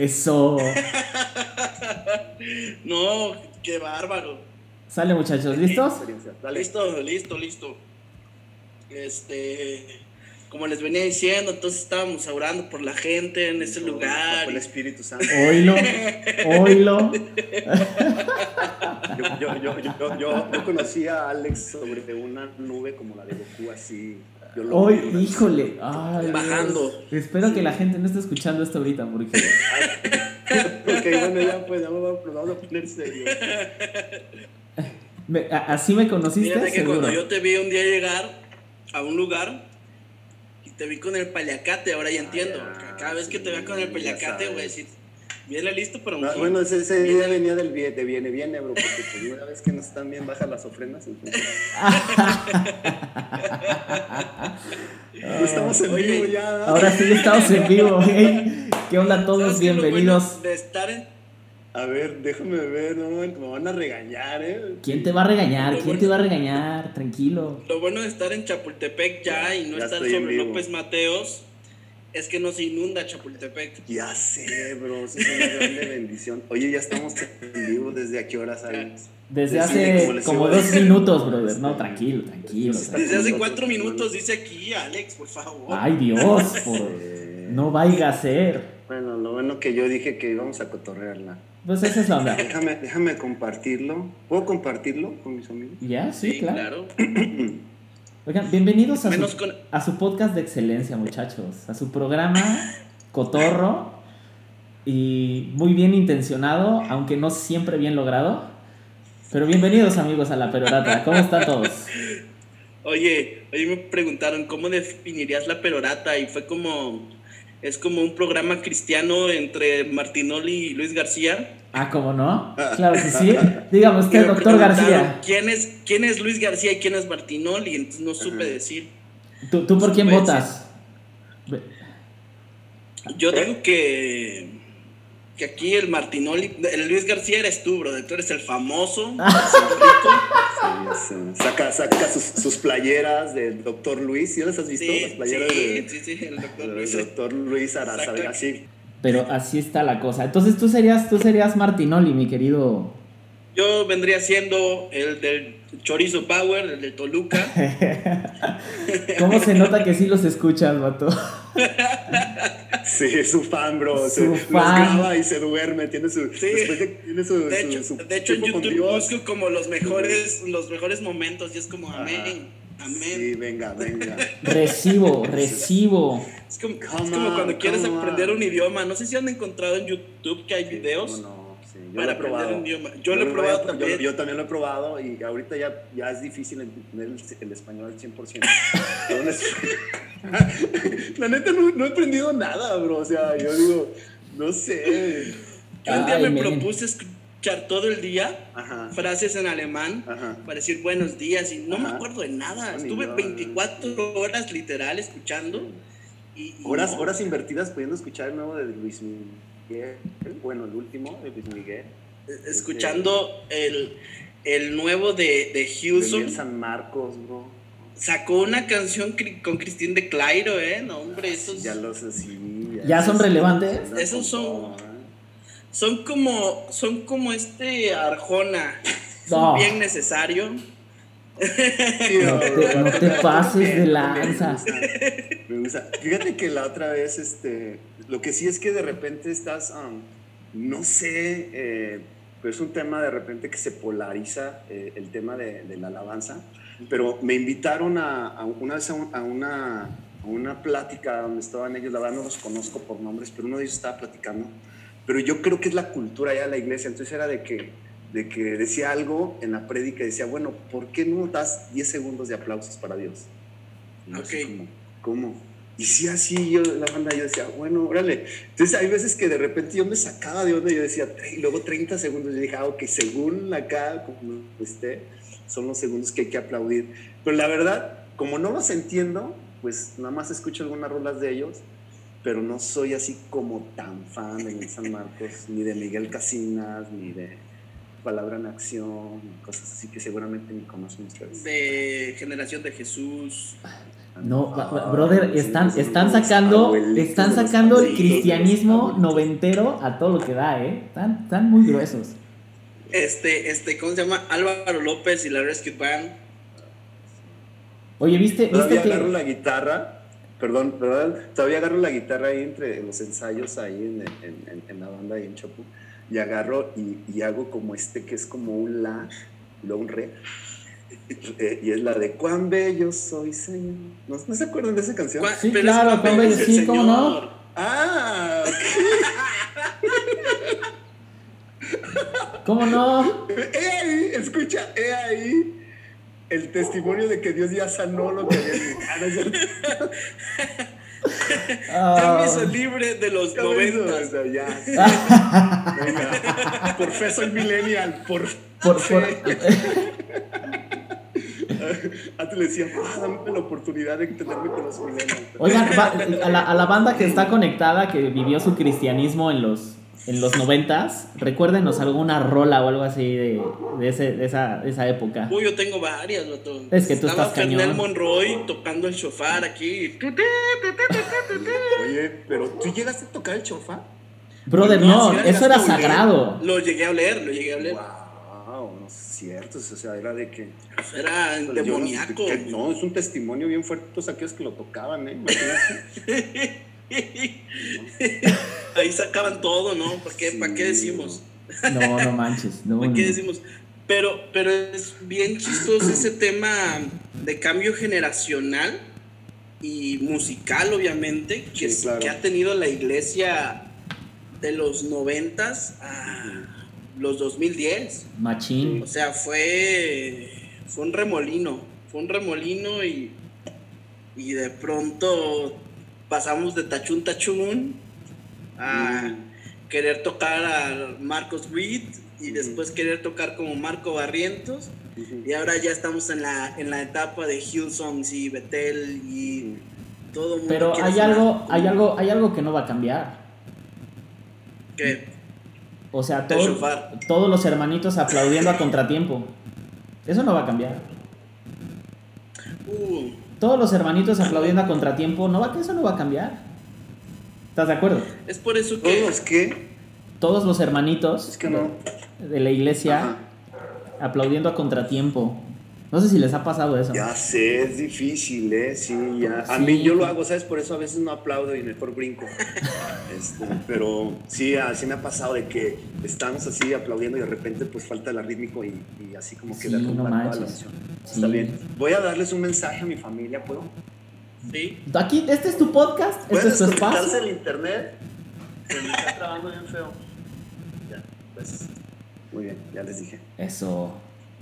Eso. No, qué bárbaro. Sale muchachos, ¿listos? Listo, listo, listo. Este, como les venía diciendo, entonces estábamos orando por la gente en ese lugar. Por el Espíritu Santo. Oílo. Oílo. Yo, yo, yo, yo, yo, yo conocí a Alex sobre una nube como la de Goku, así. Yo lo Hoy, vi. híjole. Ay, Dios. Bajando. Espero que la gente no esté escuchando esto ahorita porque. Ok, bueno, ya pues, ya me vamos a poner serio. me- a- ¿Así me conociste? Fíjate que Seguro. cuando yo te vi un día llegar a un lugar y te vi con el paliacate, ahora ya entiendo. ya, Cada vez que te vea con el paliacate, ya voy a sabes. decir, viene listo No, hit". bueno, ese, ese día venía del de viene, viene, bro, porque pues una vez que no están bien bajas las ofrendas, entonces. Estamos en Oye, vivo ya. Ahora sí estamos en vivo. hey. ¿Qué onda a todos? ¿Sabes qué es lo Bienvenidos. bueno de estar en A ver, déjame ver, no, me van a regañar, eh. ¿Quién te va a regañar? ¿Quién te va a regañar? Tranquilo. Lo bueno de estar en Chapultepec ya y no Ya estar sobre. López Mateos es que no se inunda Chapultepec. Ya sé, bro, eso es una grande bendición. Oye, ya estamos en vivo, ¿desde a qué horas, Alex? Desde hace como dos minutos, brother. No, tranquilo, tranquilo. Desde Desde hace cuatro minutos dice aquí, Alex, por favor. Ay, Dios, por... No vaya a ser. Bueno, lo bueno que yo dije que íbamos a cotorrearla. Pues esa es la onda. Déjame, déjame compartirlo. ¿Puedo compartirlo con mis amigos? ¿Ya? Sí, Sí, claro. claro. Oigan, bienvenidos a Menos su, con- a su podcast de excelencia, muchachos. A su programa Cotorro. Y muy bien intencionado, aunque no siempre bien logrado. Pero bienvenidos, amigos, a La Perorata. ¿Cómo están todos? Oye, hoy me preguntaron cómo definirías la perorata y fue como es como un programa cristiano entre Martinoli y Luis García. Ah, ¿cómo no? Claro que sí. Dígame Y usted, me doctor García. ¿Quién es, ¿Quién es Luis García y quién es Martinoli? Entonces no supe Ajá. decir. ¿Tú, tú por quién votas? Yo digo que, que aquí el Martinoli, el Luis García eres tú, bro. Tú eres el famoso, el rico. Sí, sí. Saca, saca sus, sus playeras del doctor Luis. ¿Sí las has visto? Sí, las playeras sí, de- sí, sí, el doctor Luis. doctor Luis Araza. Así. Pero así está la cosa. Entonces tú serías, tú serías Martinoli, mi querido. Yo vendría siendo el del Chorizo Power, el de Toluca. ¿Cómo se nota que sí los escuchas, vato? Sí, es su fan, bro. Su se, los fan. graba y se duerme. Tiene su, Sí. De, tiene su, De su- hecho, su de hecho en YouTube busco como los mejores, los mejores momentos y es como amén, amén. Sí, venga, venga. Recibo, recibo. Es como, es como on, cuando quieres aprender on. un idioma. No sé si han encontrado en YouTube que hay videos No, yo para aprender probado. un idioma. Yo, lo he probado también. Yo, también lo he probado y ahorita ya, ya es difícil entender el, el español al 100%. Yo no es- La neta no, no he aprendido nada, bro. O sea, yo digo, no sé. Yo un día Ay, me propuse escuchar todo el día Ajá. frases en alemán Ajá. para decir buenos días y no me acuerdo de nada. No, Estuve yo, 24 horas literal escuchando. Y, y Horas, no. horas invertidas pudiendo escuchar el nuevo de Luis Miguel. Bueno, el último de Luis Miguel. escuchando el, el nuevo de, de De Houston. Miguel San Marcos, bro. Sacó una canción con Cristín de Clairo, ¿eh? No, hombre, esos Ya los así. ¿Ya son relevantes? Esos son- son como son como este Arjona. No. Son bien necesario. No te, no te pases de lanza. Me gusta. Fíjate que la otra vez, este, lo que sí es que de repente estás, um, no sé, eh, pero es un tema de repente que se polariza eh, el tema de, de la alabanza. Pero me invitaron a, a una vez a, un- a una, a una plática donde estaban ellos, la verdad no los conozco por nombres, pero uno de ellos estaba platicando. Pero yo creo que es la cultura ya de la iglesia. Entonces era de que, de que decía algo en la prédica decía, bueno, ¿por qué no das 10 segundos de aplausos para Dios? Y yo así Ok. como, ¿Cómo? Y sí, así yo, la banda, yo decía, bueno, órale. Entonces hay veces que de repente yo me sacaba de onda y yo decía, y luego 30 segundos, yo dije, ah, ok, según acá, como esté, son los segundos que hay que aplaudir. Pero la verdad, como no los entiendo, pues nada más escucho algunas rolas de ellos, pero no soy así como tan fan de San Marcos, ni de Miguel Casinas, ni de Palabra en Acción, cosas así que seguramente ni conocen ustedes. De Generación de Jesús. No, brother, están, están sacando, están sacando el cristianismo noventero a todo lo que da, ¿eh? Están, están muy gruesos. Este, este, ¿cómo se llama? Álvaro López y la Rescue Band. Oye, ¿viste, Todavía agarro la guitarra, perdón, perdón, todavía agarro la guitarra ahí entre los ensayos ahí en, en, en, la banda ahí en Chapu, y agarro y, y, hago como este que es como un la, luego un re, y es la de Cuán bello soy, Señor. ¿No, se acuerdan de esa canción? Sí, claro, Cuán bello, sí, ¿cómo no? Ah, ¿Cómo no? He ahí, escucha, he ahí el testimonio de que Dios ya sanó lo que había ah, ya me hizo libre de los noventas. Ya. Por fe soy millennial. Por, por, por... Antes le decía, ah, dame la oportunidad de entenderme con los millennials. Oigan, a, la, a la banda que está conectada, que vivió su cristianismo en los en los noventas, recuérdenos alguna rola o algo así de, de, ese, de, esa, de esa época. Uy, yo tengo varias, loto. Es que tú Estaba estás cañón. Monroy tocando el chofar aquí. Oye, pero ¿tú llegaste a tocar el chofar? Brother, no, eso era sagrado. Lo llegué a leer, lo llegué a leer. Wow, cierto, o sea, era de que... Era demoníaco. No, es un testimonio bien fuerte todos aquellos que lo tocaban, ¿eh? Imagínate. Ahí sacaban todo, ¿no? ¿Para qué, ¿para qué decimos? No, no manches. No, ¿Para qué decimos? Pero, pero es bien chistoso ese tema de cambio generacional y musical, obviamente, que, que ha tenido la iglesia de los noventas a los 2010. Machín. O sea, fue, fue un remolino, fue un remolino y, y de pronto pasamos de Tachún Tachún a querer tocar a Marcos Reed y después querer tocar como Marco Barrientos. Y ahora ya estamos en la, en la etapa de Hillsongs y Betel y todo mundo Pero hay algo, hay algo, hay algo que no va a cambiar. ¿Qué? O sea, todos los hermanitos aplaudiendo a contratiempo. Eso no va a cambiar. Uh, todos los hermanitos aplaudiendo a contratiempo, no va, eso no va a cambiar. ¿Estás de acuerdo? Es por eso que. ¿Todos qué? Todos los hermanitos es que no. de, la iglesia aplaudiendo a contratiempo. No sé si les ha pasado eso. Ya sé, es difícil, ¿eh? Sí, ya. A mí yo lo hago, ¿sabes? Por eso a veces no aplaudo y mejor brinco. Este, pero sí, así me ha pasado de que estamos así aplaudiendo y de repente pues falta el rítmico y, y así como que sí, no la Está bien. Voy a darles un mensaje a mi familia, ¿puedo? Sí. Aquí, este es tu podcast, este es tu espacio. en internet. Se me está trabajando bien feo. Ya, pues. Muy bien, ya les dije. Eso.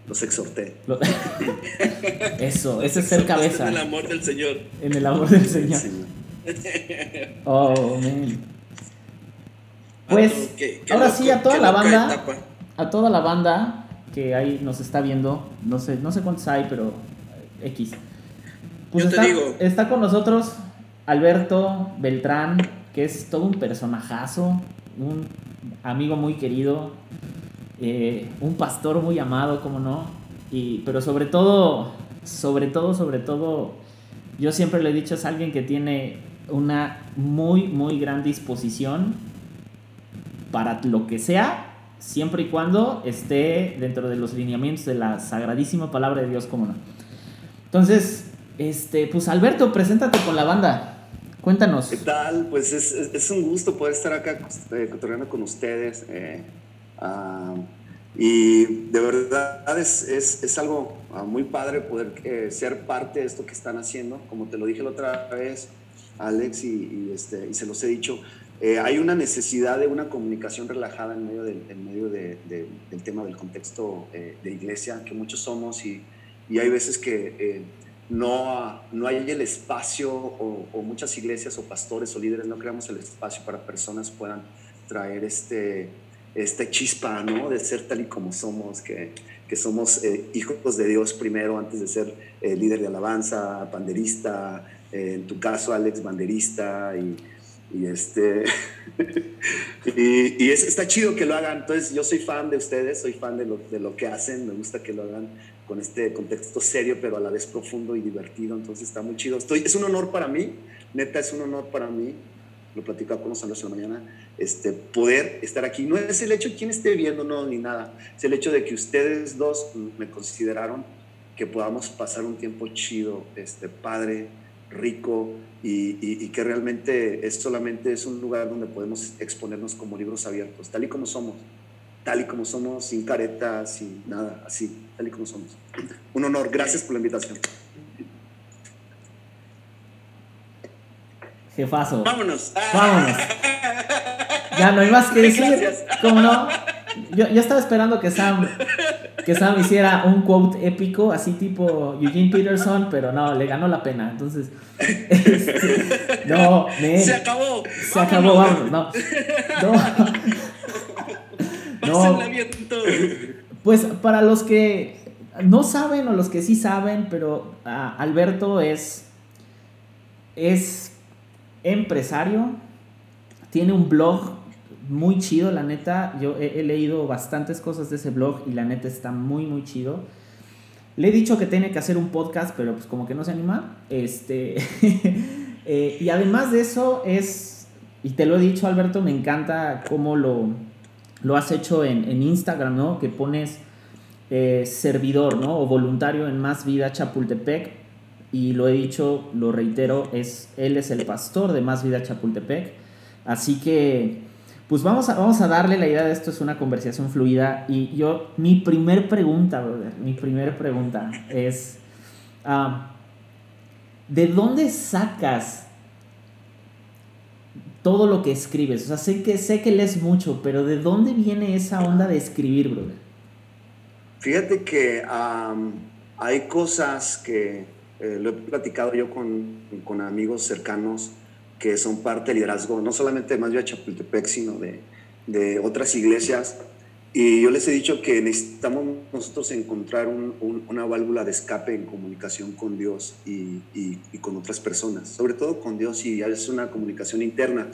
Los exhorté. Eso, ese es ser cabeza. En el amor del Señor. En el amor del Señor. Oh, man. Pues, ahora sí, a toda la banda. A toda la banda que ahí nos está viendo. No sé, no sé cuántos hay, pero X. Pues Yo está, te digo. está con nosotros Alberto Beltrán, que es todo un personajazo, un amigo muy querido, eh, un pastor muy amado, como no, y, pero sobre todo, sobre todo, sobre todo, yo siempre le he dicho, es alguien que tiene una muy, muy gran disposición para lo que sea, siempre y cuando esté dentro de los lineamientos de la sagradísima palabra de Dios, como no. Entonces, este, pues Alberto, preséntate con la banda. Cuéntanos. ¿Qué tal? Pues es, un gusto poder estar acá eh, con ustedes. Eh, uh, y de verdad es, es, es algo uh, muy padre poder eh, ser parte de esto que están haciendo. Como te lo dije la otra vez, Alex, y, y este, y se los he dicho, eh, hay una necesidad de una comunicación relajada en medio del, en medio de, de, del tema del contexto eh, de iglesia que muchos somos y, y hay veces que no, no hay el espacio o, o, muchas iglesias o pastores o líderes no creamos el espacio para personas puedan traer este, este chispa, ¿no? De ser tal y como somos, que, que somos eh, hijos de Dios primero antes de ser eh, líder de alabanza, banderista, eh, en tu caso Alex, banderista y, y este y, y es, está chido que lo hagan. Entonces yo soy fan de ustedes, soy fan de lo, de lo que hacen, me gusta que lo hagan con este contexto serio, pero a la vez profundo y divertido. Entonces está muy chido. Estoy, es un honor para mí, neta, es un honor para mí. Lo platicaba con los Andrés en la mañana. Este, poder estar aquí. No es el hecho de quién esté viendo, no, ni nada. Es el hecho de que ustedes dos me consideraron que podamos pasar un tiempo chido, este, padre, rico y, y, y, que realmente es solamente es un lugar donde podemos exponernos como libros abiertos, tal y como somos, tal y como somos, sin caretas, sin nada, así, tal y como somos. Un honor, gracias por la invitación. Jefazo. Vámonos. Vámonos. Ya no hay más que decir. Gracias. ¿Cómo no? Yo, yo estaba esperando que Sam, que Sam hiciera un quote épico, así tipo Eugene Peterson, pero no, le ganó la pena. Entonces, este, no, me, Se acabó. se acabó, vámonos, no. No. Todo. Pues para los que no saben o los que sí saben, pero ah, Alberto es, es empresario, tiene un blog muy chido, la neta. Yo he, leído bastantes cosas de ese blog y la neta está muy, muy chido. Le he dicho que tiene que hacer un podcast, pero pues como que no se anima. Este, eh, y además de eso es, y te lo he dicho Alberto, me encanta cómo lo, lo has hecho en, en Instagram, ¿no? Que pones eh, servidor, ¿no? O voluntario en Más Vida Chapultepec. Y lo he dicho, lo reitero, es, él es el pastor de Más Vida Chapultepec. Así que, pues vamos a, vamos a darle la idea de esto, es una conversación fluida. Y yo, mi primer pregunta, brother, mi primer pregunta es, ah, ¿de dónde sacas todo lo que escribes? O sea, sé que, sé que lees mucho, pero ¿de dónde viene esa onda de escribir, brother? Fíjate que hay cosas que eh, lo he platicado yo con, con, amigos cercanos que son parte del liderazgo, no solamente Más de Chapultepec, sino de, de, otras iglesias. Y yo les he dicho que necesitamos nosotros encontrar un, un, una válvula de escape en comunicación con Dios y, y, y, con otras personas, sobre todo con Dios y es una comunicación interna.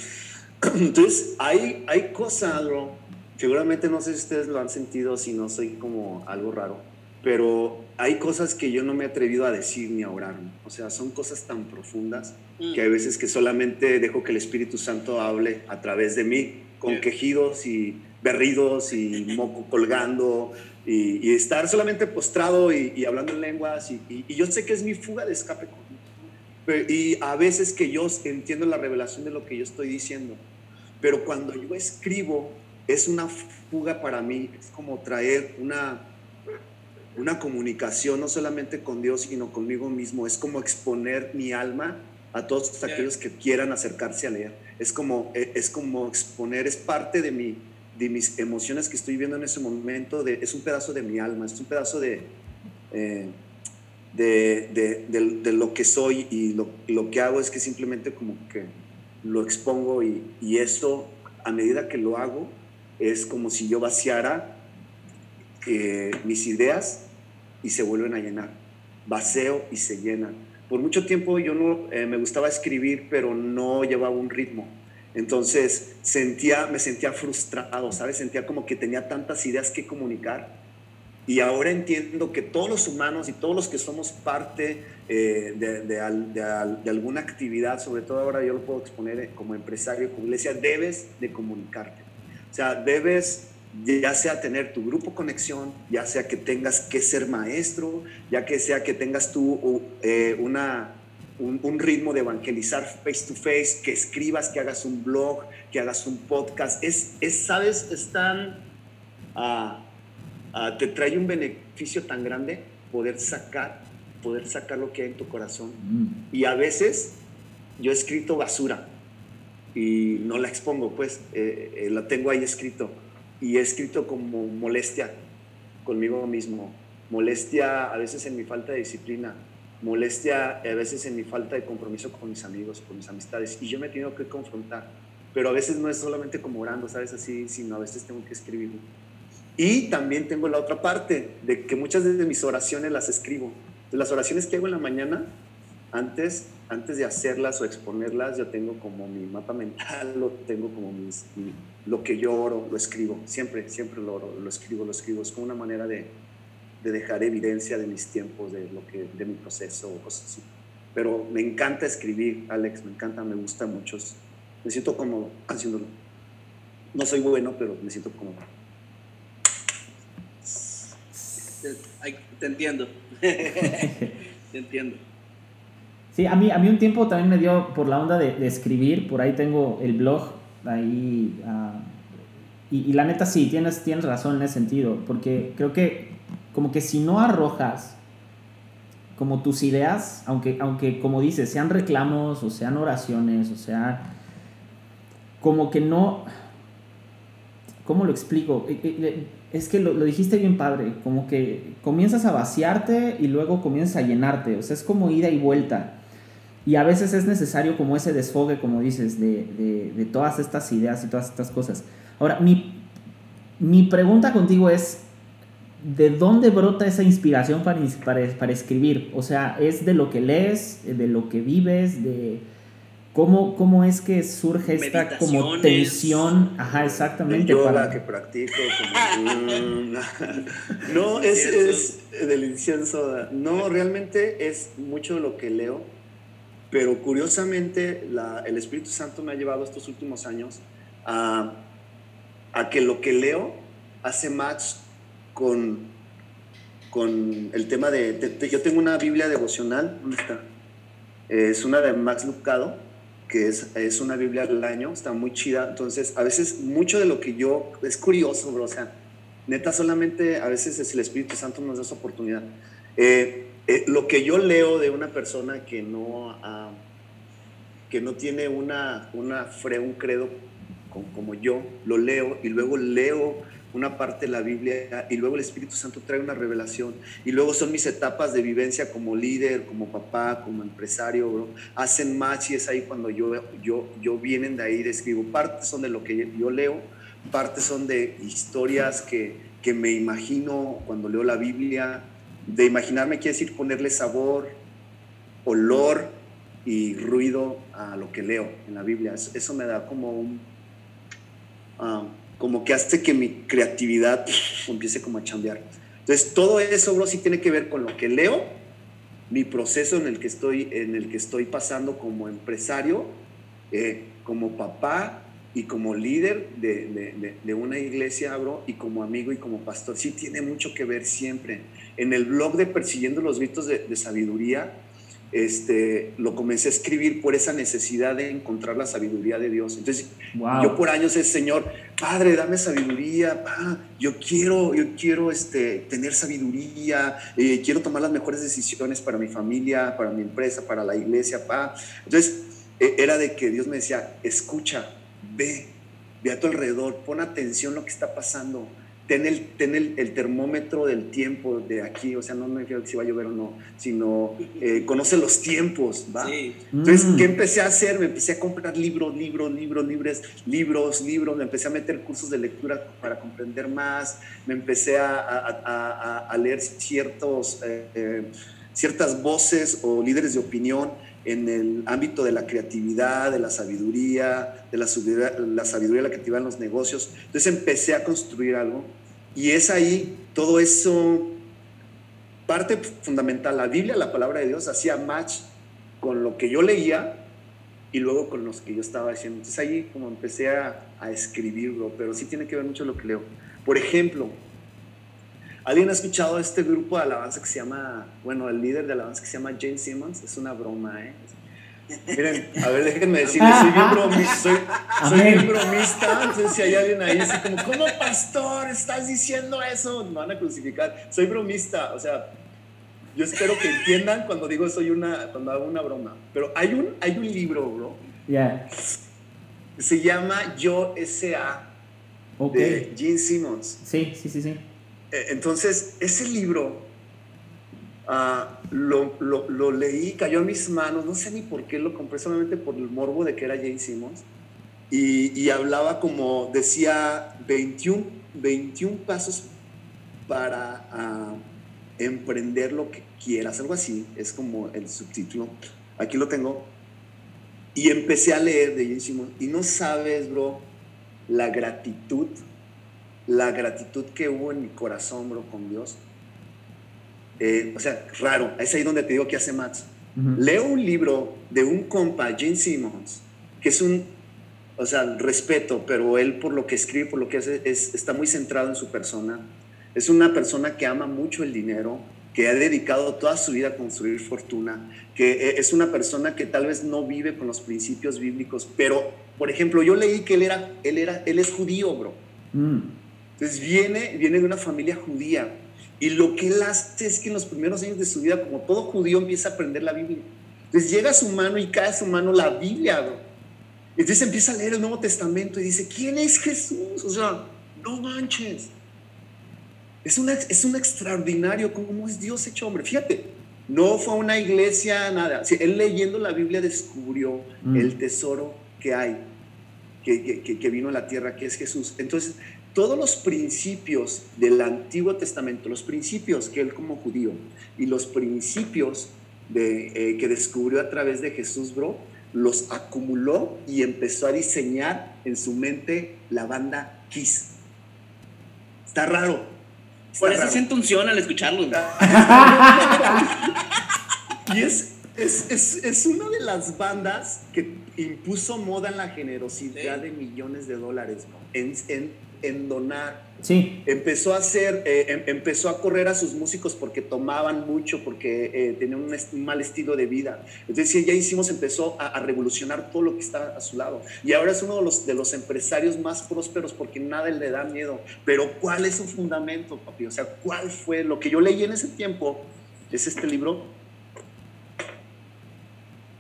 Entonces, hay, hay cosas, bro, seguramente no sé si ustedes lo han sentido, si no soy como algo raro, pero hay cosas que yo no me he atrevido a decir ni a orar. ¿no? O sea, son cosas tan profundas mm. que hay veces que solamente dejo que el Espíritu Santo hable a través de mí, con quejidos y berridos y moco colgando y, y estar solamente postrado y, y hablando en lenguas. Y, y, yo sé que es mi fuga de escape. Y a veces que yo entiendo la revelación de lo que yo estoy diciendo. Pero cuando yo escribo, es una fuga para mí, es como traer una, una comunicación no solamente con Dios, sino conmigo mismo, es como exponer mi alma a todos aquellos que quieran acercarse a leer. Es como, es como exponer, es parte de, mi, de mis emociones que estoy viendo en ese momento, de, es un pedazo de mi alma, es un pedazo de, eh, de, de, de, de, lo que soy y lo, lo, que hago es que simplemente como que lo expongo y, y eso, a medida que lo hago, es como si yo vaciara eh, mis ideas y se vuelven a llenar. Vaceo y se llenan. Por mucho tiempo yo no eh, me gustaba escribir, pero no llevaba un ritmo. Entonces sentía, me sentía frustrado, ¿sabes? Sentía como que tenía tantas ideas que comunicar. Y ahora entiendo que todos los humanos y todos los que somos parte eh, de, de, de, de, alguna actividad, sobre todo ahora yo lo puedo exponer como empresario, como iglesia, debes de comunicarte. O sea, debes ya sea tener tu grupo conexión, ya sea que tengas que ser maestro, ya que sea que tengas tú eh, una, un, un, ritmo de evangelizar face to face, que escribas, que hagas un blog, que hagas un podcast. Es, es ¿sabes? Es tan... Uh, uh, te trae un beneficio tan grande poder sacar, poder sacar lo que hay en tu corazón. Mm. Y a veces yo he escrito basura y no la expongo, pues eh, eh, la tengo ahí escrito y he escrito como molestia conmigo mismo, molestia a veces en mi falta de disciplina, molestia a veces en mi falta de compromiso con mis amigos, con mis amistades, y yo me he tenido que confrontar. Pero a veces no es solamente como orando, ¿sabes? Así, sino a veces tengo que escribir. Y también tengo la otra parte, de que muchas de mis oraciones las escribo. De las oraciones que hago en la mañana, antes, antes de hacerlas o exponerlas, yo tengo como mi mapa mental, lo tengo como mis, lo que yo oro, lo escribo. Siempre, siempre lo oro, lo escribo, lo escribo. Es como una manera de, de dejar evidencia de mis tiempos, de, lo que, de mi proceso cosas así. Pero me encanta escribir, Alex, me encanta, me gusta mucho. Me siento como haciéndolo. No soy bueno, pero me siento como te, entiendo. te entiendo. Sí, a mí, a mí un tiempo también me dio por la onda de, escribir, por ahí tengo el blog, ahí... Ah, y, la neta sí, tienes, tienes razón en ese sentido, porque creo que como que si no arrojas como tus ideas, aunque, aunque como dices, sean reclamos o sean oraciones, o sea, como que no, ¿cómo lo explico? Eh, eh, es que lo, dijiste bien padre, como que comienzas a vaciarte y luego comienzas a llenarte, o sea, es como ida y vuelta. Y a veces es necesario como ese desfogue, como dices, de, todas estas ideas y todas estas cosas. Ahora, mi, mi pregunta contigo es, ¿de dónde brota esa inspiración para, para, para escribir? O sea, ¿es de lo que lees, de lo que vives, de ¿Cómo, ¿Cómo es que surge esta como tensión? Ajá, exactamente. Yo la que practico. No, es, es, del incienso. No, realmente es mucho lo que leo, pero curiosamente la, el Espíritu Santo me ha llevado estos últimos años a, a que lo que leo hace match con, con el tema de, Yo tengo una Biblia devocional, ¿dónde está? Es una de Max Lucado que es, es, una Biblia al año, está muy chida. Entonces, a veces mucho de lo que yo, es curioso, bro, o sea, neta, solamente a veces es el Espíritu Santo nos da esa oportunidad. Eh, eh, lo que yo leo de una persona que no, que no tiene una, una fre, un credo como yo, lo leo y luego leo una parte de la Biblia y luego el Espíritu Santo trae una revelación y luego son mis etapas de vivencia como líder, como papá, como empresario, bro. hacen match y es ahí cuando yo, yo, yo vienen de ahí, describo, partes son de lo que yo leo, partes son de historias que, que me imagino cuando leo la Biblia, de imaginarme quiere decir ponerle sabor, olor y ruido a lo que leo en la Biblia. Eso me da como un... Ah, como que hace que mi creatividad empiece como a chambear. Entonces, todo eso, bro, sí tiene que ver con lo que leo, mi proceso en el que estoy, en el que estoy pasando como empresario, eh, como papá y como líder de, de, de, una iglesia, bro, y como amigo y como pastor. Sí tiene mucho que ver siempre. En el blog de Persiguiendo los Gritos de, Sabiduría, este, lo comencé a escribir por esa necesidad de encontrar la sabiduría de Dios. Entonces, yo por años es, Señor, Padre, dame sabiduría, yo quiero, yo quiero este, tener sabiduría, eh, quiero tomar las mejores decisiones para mi familia, para mi empresa, para la iglesia, pa. Entonces, e, era de que Dios me decía, escucha, ve, ve a tu alrededor, pon atención a lo que está pasando ten el, ten el, termómetro del tiempo de aquí, o sea, no me refiero si va a llover o no, sino eh, conoce los tiempos, ¿va? Entonces, ¿qué mm. empecé a hacer? Me empecé a comprar libros, libros, libros, libros, libros, libros, me empecé a meter cursos de lectura para comprender más, me empecé a, a, a, leer ciertos, eh, eh, ciertas voces o líderes de opinión en el ámbito de la creatividad, de la sabiduría, de la, la sabiduría, la creatividad en los negocios. Entonces empecé a construir algo y es ahí todo eso, parte fundamental, la Biblia, la palabra de Dios, hacía match con lo que yo leía y luego con los que yo estaba haciendo. Entonces ahí como empecé a, a escribirlo, pero sí tiene que ver mucho lo que leo. Por ejemplo, ¿Alguien ha escuchado este grupo de alabanza que se llama, bueno, el líder de alabanza que se llama James Simmons? Es una broma, ¿eh? Miren, a ver, déjenme decirles, soy bien bromista, soy, bien bromista, entonces si hay alguien ahí así como, ¿cómo pastor estás diciendo eso? Me van a crucificar. Soy bromista, o sea, yo espero que entiendan cuando digo soy una, cuando hago una broma. Pero hay un, hay un libro, bro. Yeah. Se llama Yo S.A. Okay. de Gene Simmons. Sí, sí, sí, sí. Eh, entonces, ese libro ah, lo, leí, cayó en mis manos, no sé ni por qué lo compré, solamente por el morbo de que era Jane Simmons. Y, hablaba como, decía, 21, 21 pasos para uh, emprender lo que quieras, algo así, es como el subtítulo. Aquí lo tengo. Y empecé a leer de Jane Simmons. Y no sabes, bro, la gratitud, la gratitud que hubo en mi corazón, bro, con Dios. Eh, o sea, raro, es ahí donde te digo que hace Max. Leo un libro de un compa, Gene Simmons, que es un, o sea, respeto, pero él por lo que escribe, por lo que hace, es, está muy centrado en su persona. Es una persona que ama mucho el dinero, que ha dedicado toda su vida a construir fortuna, que eh, es una persona que tal vez no vive con los principios bíblicos, pero, por ejemplo, yo leí que él era, él era, él es judío, bro. Mm. Entonces viene, viene de una familia judía y lo que él hace es que en los primeros años de su vida, como todo judío, empieza a aprender la Biblia. Entonces llega a su mano y cae a su mano la Biblia, bro. Entonces empieza a leer el Nuevo Testamento y dice, ¿quién es Jesús? O sea, no manches. Es, una, es un extraordinario cómo es Dios hecho hombre. Fíjate, no fue a una iglesia, nada. él leyendo la Biblia descubrió mm. el tesoro que hay, que, que, que, vino a la tierra, que es Jesús. Entonces, todos los principios del Antiguo Testamento, los principios que él como judío y los principios de, eh, que descubrió a través de Jesús, bro, los acumuló y empezó a diseñar en su mente la banda Kiss. Está raro, por eso siento unción al escucharlo. y es, es, es, es, una de las bandas que impuso moda en la generosidad de millones de dólares, en, en, en donar Sí. Empezó a hacer, eh, em, empezó a correr a sus músicos porque tomaban mucho, porque eh, tenían un, mal estilo de vida. Entonces ya hicimos, empezó a, revolucionar todo lo que está a su lado. Y ahora es uno de los, de los empresarios más prósperos porque nada le da miedo. Pero ¿cuál es su fundamento, papi? O sea, ¿cuál fue lo que yo leí en ese tiempo? Es este libro.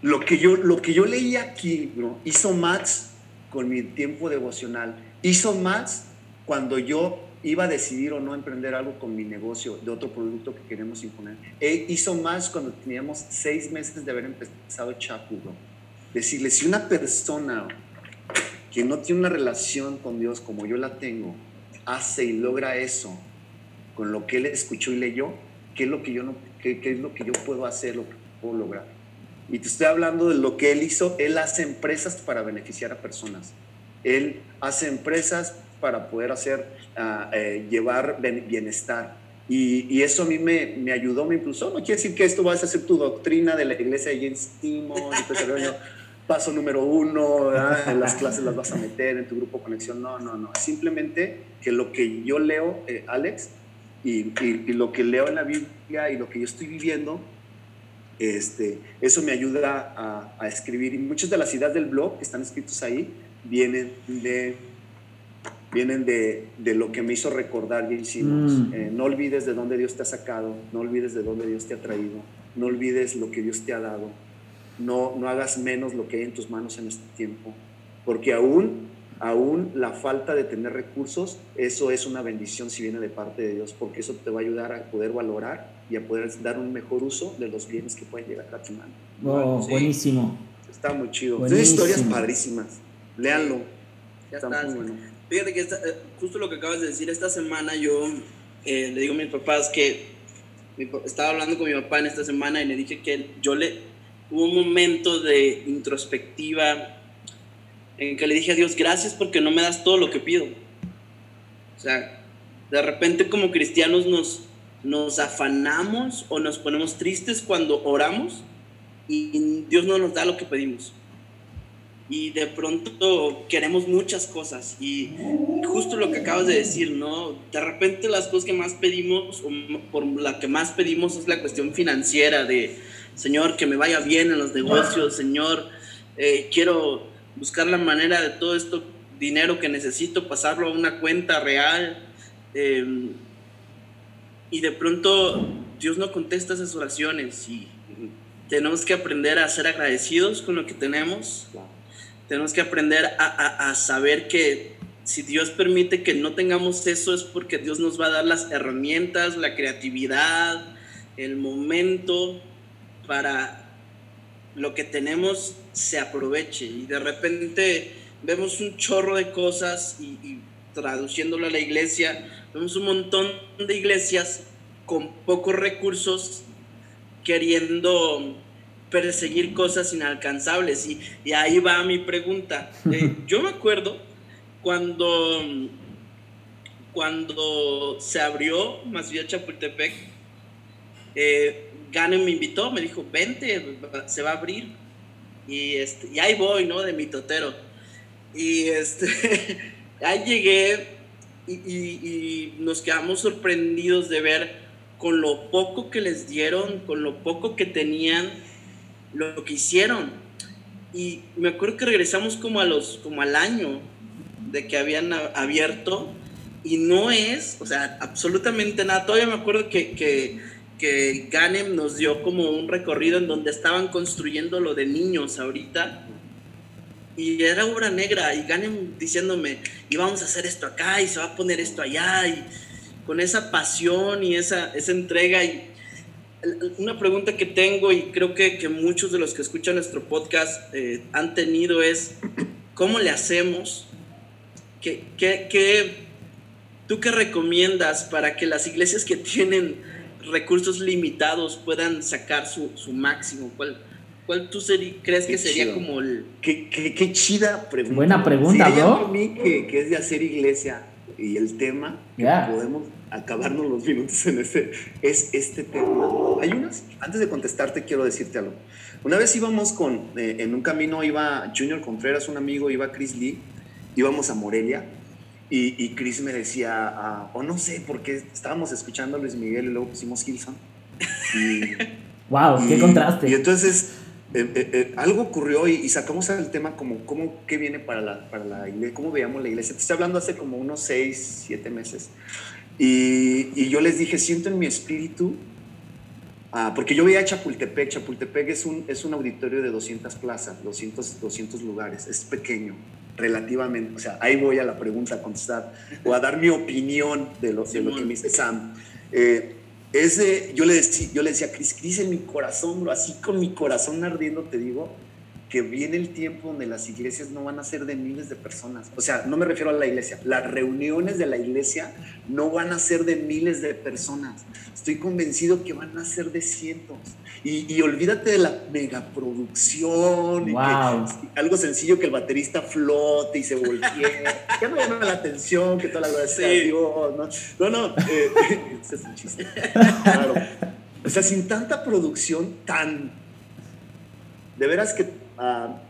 Lo que yo, lo que yo leí aquí, hizo más con mi tiempo devocional. Hizo más cuando yo iba a decidir o no emprender algo con mi negocio de otro producto que queremos imponer. E hizo más cuando teníamos seis meses de haber empezado Chapu, Decirle, si una persona que no tiene una relación con Dios como yo la tengo, hace y logra eso con lo que él escuchó y leyó, ¿qué es lo que yo, no, qué, qué es lo que yo puedo hacer, lo puedo lograr? Y te estoy hablando de lo que él hizo. Él hace empresas para beneficiar a personas. Él hace empresas para poder hacer, ah, eh, llevar bienestar. Y, eso a mí me, me, ayudó, me impulsó. No quiere decir que esto va a ser tu doctrina de la iglesia de James Timon, paso número uno, en las clases las vas a meter en tu grupo conexión. No, no, no. Simplemente que lo que yo leo, eh, Alex, y, y, lo que leo en la Biblia y lo que yo estoy viviendo, este, eso me ayuda a, a escribir. Y muchas de las ideas del blog que están escritos ahí vienen de vienen de, de, lo que me hizo recordar y hicimos. Mm. Eh, no olvides de dónde Dios te ha sacado, no olvides de dónde Dios te ha traído, no olvides lo que Dios te ha dado, no, no hagas menos lo que hay en tus manos en este tiempo, porque aún, aún la falta de tener recursos, eso es una bendición si viene de parte de Dios, porque eso te va a ayudar a poder valorar y a poder dar un mejor uso de los bienes que pueden llegar a tu mano. Oh, Buenísimo. Está muy chido. Buenísimo. historias padrísimas. Léanlo. está muy bueno. Fíjate que eh, justo lo que acabas de decir, esta semana yo eh, le digo a mis papás que estaba hablando con mi papá en esta semana y le dije que yo le hubo un momento de introspectiva en que le dije a Dios, gracias porque no me das todo lo que pido. O sea, de repente como cristianos nos, nos afanamos o nos ponemos tristes cuando oramos y Dios no nos da lo que pedimos y de pronto queremos muchas cosas y justo lo que acabas de decir, ¿no? De repente las cosas que más pedimos, o por la que más pedimos es la cuestión financiera de, Señor, que me vaya bien en los negocios, Señor, eh, quiero buscar la manera de todo esto dinero que necesito, pasarlo a una cuenta real. Em, y de pronto Dios no contesta esas oraciones y tenemos que aprender a ser agradecidos con lo que tenemos tenemos que aprender a, saber que si Dios permite que no tengamos eso es porque Dios nos va a dar las herramientas, la creatividad, el momento para lo que tenemos se aproveche. Y de repente vemos un chorro de cosas y, y traduciéndolo a la iglesia, vemos un montón de iglesias con pocos recursos queriendo perseguir cosas inalcanzables. Y, y ahí va mi pregunta. Eh, yo me acuerdo cuando, cuando se abrió Masvilla Chapultepec, eh, Gane me invitó, me dijo, vente, se va a abrir. Y, este, y ahí voy, ¿no? De mi totero. Y este, ahí llegué y, y, y nos quedamos sorprendidos de ver con lo poco que les dieron, con lo poco que tenían, lo que hicieron. Y me acuerdo que regresamos como, a los, como al año de que habían abierto y no es, o sea, absolutamente nada. Todavía me acuerdo que, que, que Ganem nos dio como un recorrido en donde estaban construyendo lo de niños ahorita. Y era obra negra y Ganem diciéndome, y vamos a hacer esto acá y se va a poner esto allá. Y con esa pasión y esa, esa entrega. Y una pregunta que tengo y creo que, que muchos de los que escuchan nuestro podcast eh, han tenido es, ¿cómo le hacemos? ¿Qué, qué, qué, ¿Tú qué recomiendas para que las iglesias que tienen recursos limitados puedan sacar su, su máximo? ¿Cuál, ¿Cuál tú crees que sería chido. como el... Qué, qué, qué, chida pregunta. Buena pregunta, sí. Para mí que, que, es de hacer iglesia y el tema que Yeah. podemos acabarnos los minutos en ese es este tema. Hay unas, antes de contestarte quiero decirte algo. Una vez íbamos con, eh, en un camino iba Junior Contreras, un amigo, iba Chris Lee, íbamos a Morelia y, y Chris me decía, ah, o no sé, porque estábamos escuchando a Luis Miguel y luego pusimos Hilson. Y, Wow, qué y- contraste. Y entonces eh, eh, eh, algo ocurrió y, y sacamos el tema como cómo, qué viene para la, para la iglesia, cómo veíamos la iglesia. Te estoy hablando hace como unos seis, siete meses. Y, y yo les dije, siento en mi espíritu, ah, porque yo veía Chapultepec, Chapultepec es un, es un auditorio de 200 plazas, 200, 200 lugares, es pequeño relativamente, o sea, ahí voy a la pregunta a contestar o a dar mi opinión de lo, de lo que me dice Sam. Eh, es de- yo, le decía, yo le decía, Cris, Cris, en mi corazón, bro, así con mi corazón ardiendo, te digo, que viene el tiempo donde las iglesias no van a ser de miles de personas. O sea, no me refiero a la iglesia, las reuniones de la iglesia no van a ser de miles de personas. Estoy convencido que van a ser de cientos. Y, y olvídate de la megaproducción y Wow. que algo sencillo que el baterista flote y se voltee. Ya no llama la atención que toda la gloria sea Sí. Dios. No, no, no eh, ese es un chiste. Claro. O sea, sin tanta producción tan... De veras que, ah,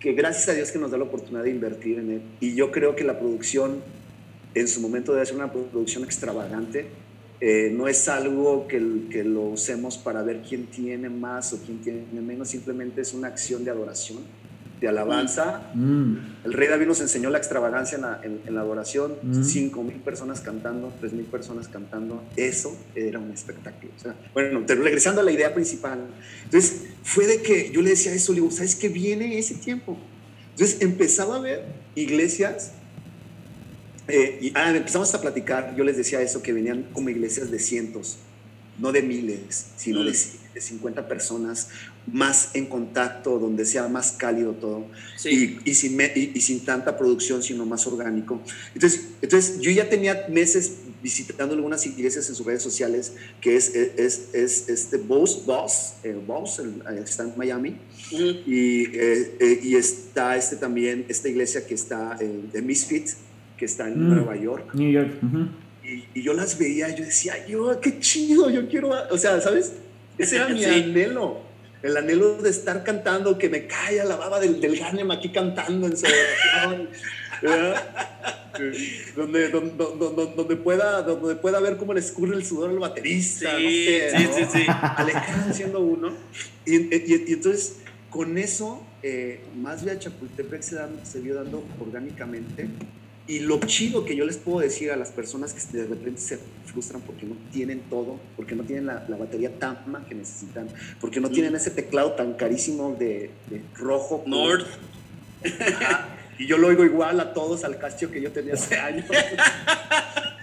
que gracias a Dios que nos da la oportunidad de invertir en él. Y yo creo que la producción en su momento debe ser una producción extravagante. Eh, no es algo que, que lo usemos para ver quién tiene más o quién tiene menos, simplemente es una acción de adoración, de alabanza. Mm, El rey David nos enseñó la extravagancia en la, en, en la adoración, Mm. cinco mil personas cantando, tres mil personas cantando, eso era un espectáculo. O sea, bueno, pero regresando a la idea principal, entonces fue de que yo le decía eso, le digo, ¿sabes qué viene ese tiempo? Entonces empezaba a ver iglesias eh, y ah, empezamos a platicar, yo les decía eso, que venían como iglesias de cientos, no de miles, sino Mm. de, de 50 personas, más en contacto, donde sea más cálido todo, Sí. y, y sin me- y, y sin tanta producción, sino más orgánico. Entonces, entonces yo ya tenía meses visitando algunas iglesias en sus redes sociales, que es, es, es, este Boss, Boss, eh, Boss, el- está en Miami, Ujú. y, eh, eh, y está este también, esta iglesia que está eh, de Misfit, que está en Mm. Nueva York. New York. ujú. Y, y yo las veía, yo decía, yo, qué chido, yo quiero, o sea, ¿sabes? Ese era mi Sí. anhelo, el anhelo de estar cantando, que me caiga la baba del, del Ganem aquí cantando en. Eh, donde, donde, donde, donde pueda, donde pueda ver cómo le escurre el sudor al baterista, Sí, no sé, sí, ¿no? sí, sí. Alejandro siendo uno. Y, y- y entonces, con eso, eh, más bien Chapultepec se, dan- se vio dando orgánicamente. Y lo chido que yo les puedo decir a las personas que de repente se frustran porque no tienen todo, porque no tienen la, la batería Tama que necesitan, porque no Mm. tienen ese teclado tan carísimo de, de rojo. Nord. Y yo lo oigo igual a todos al Casio que yo tenía hace años.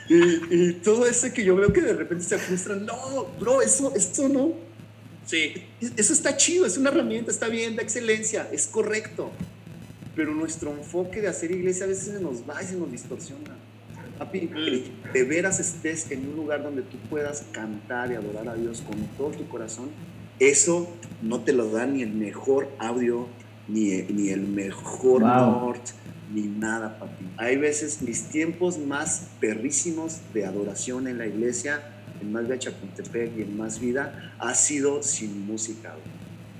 Y, y, todo eso que yo veo que de repente se frustran, no, bro, eso, eso no. Sí. Eso está chido, es una herramienta, está bien, da excelencia, es correcto. Pero nuestro enfoque de hacer iglesia a veces se nos va y se nos distorsiona. Papi, mm. de veras estés en un lugar donde tú puedas cantar y adorar a Dios con todo tu corazón, eso no te lo da ni el mejor audio, ni, ni el mejor wow. ni nada, papi. Hay veces mis tiempos más perrísimos de adoración en la iglesia, en Más de Chapultepec y en Más Vida, ha sido sin música,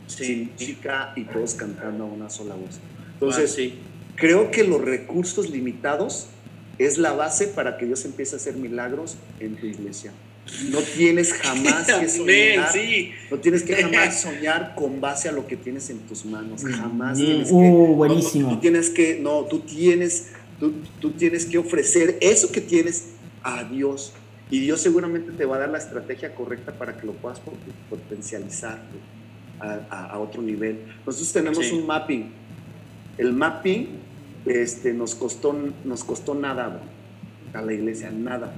sin música y todos cantando a una sola voz. Entonces, sí. creo que los recursos limitados es la base para que Dios empiece a hacer milagros en tu iglesia. No tienes jamás que soñar. No tienes que jamás soñar con base a lo que tienes en tus manos. Jamás tienes uh, que. buenísimo. tú tienes que. No, tú tienes. Tú, tú, tienes que ofrecer eso que tienes a Dios. Y Dios seguramente te va a dar la estrategia correcta para que lo puedas potencializar a, a, otro nivel. Nosotros tenemos sí. un mapping. El mapping este, nos, costó, nos costó nada a la iglesia, nada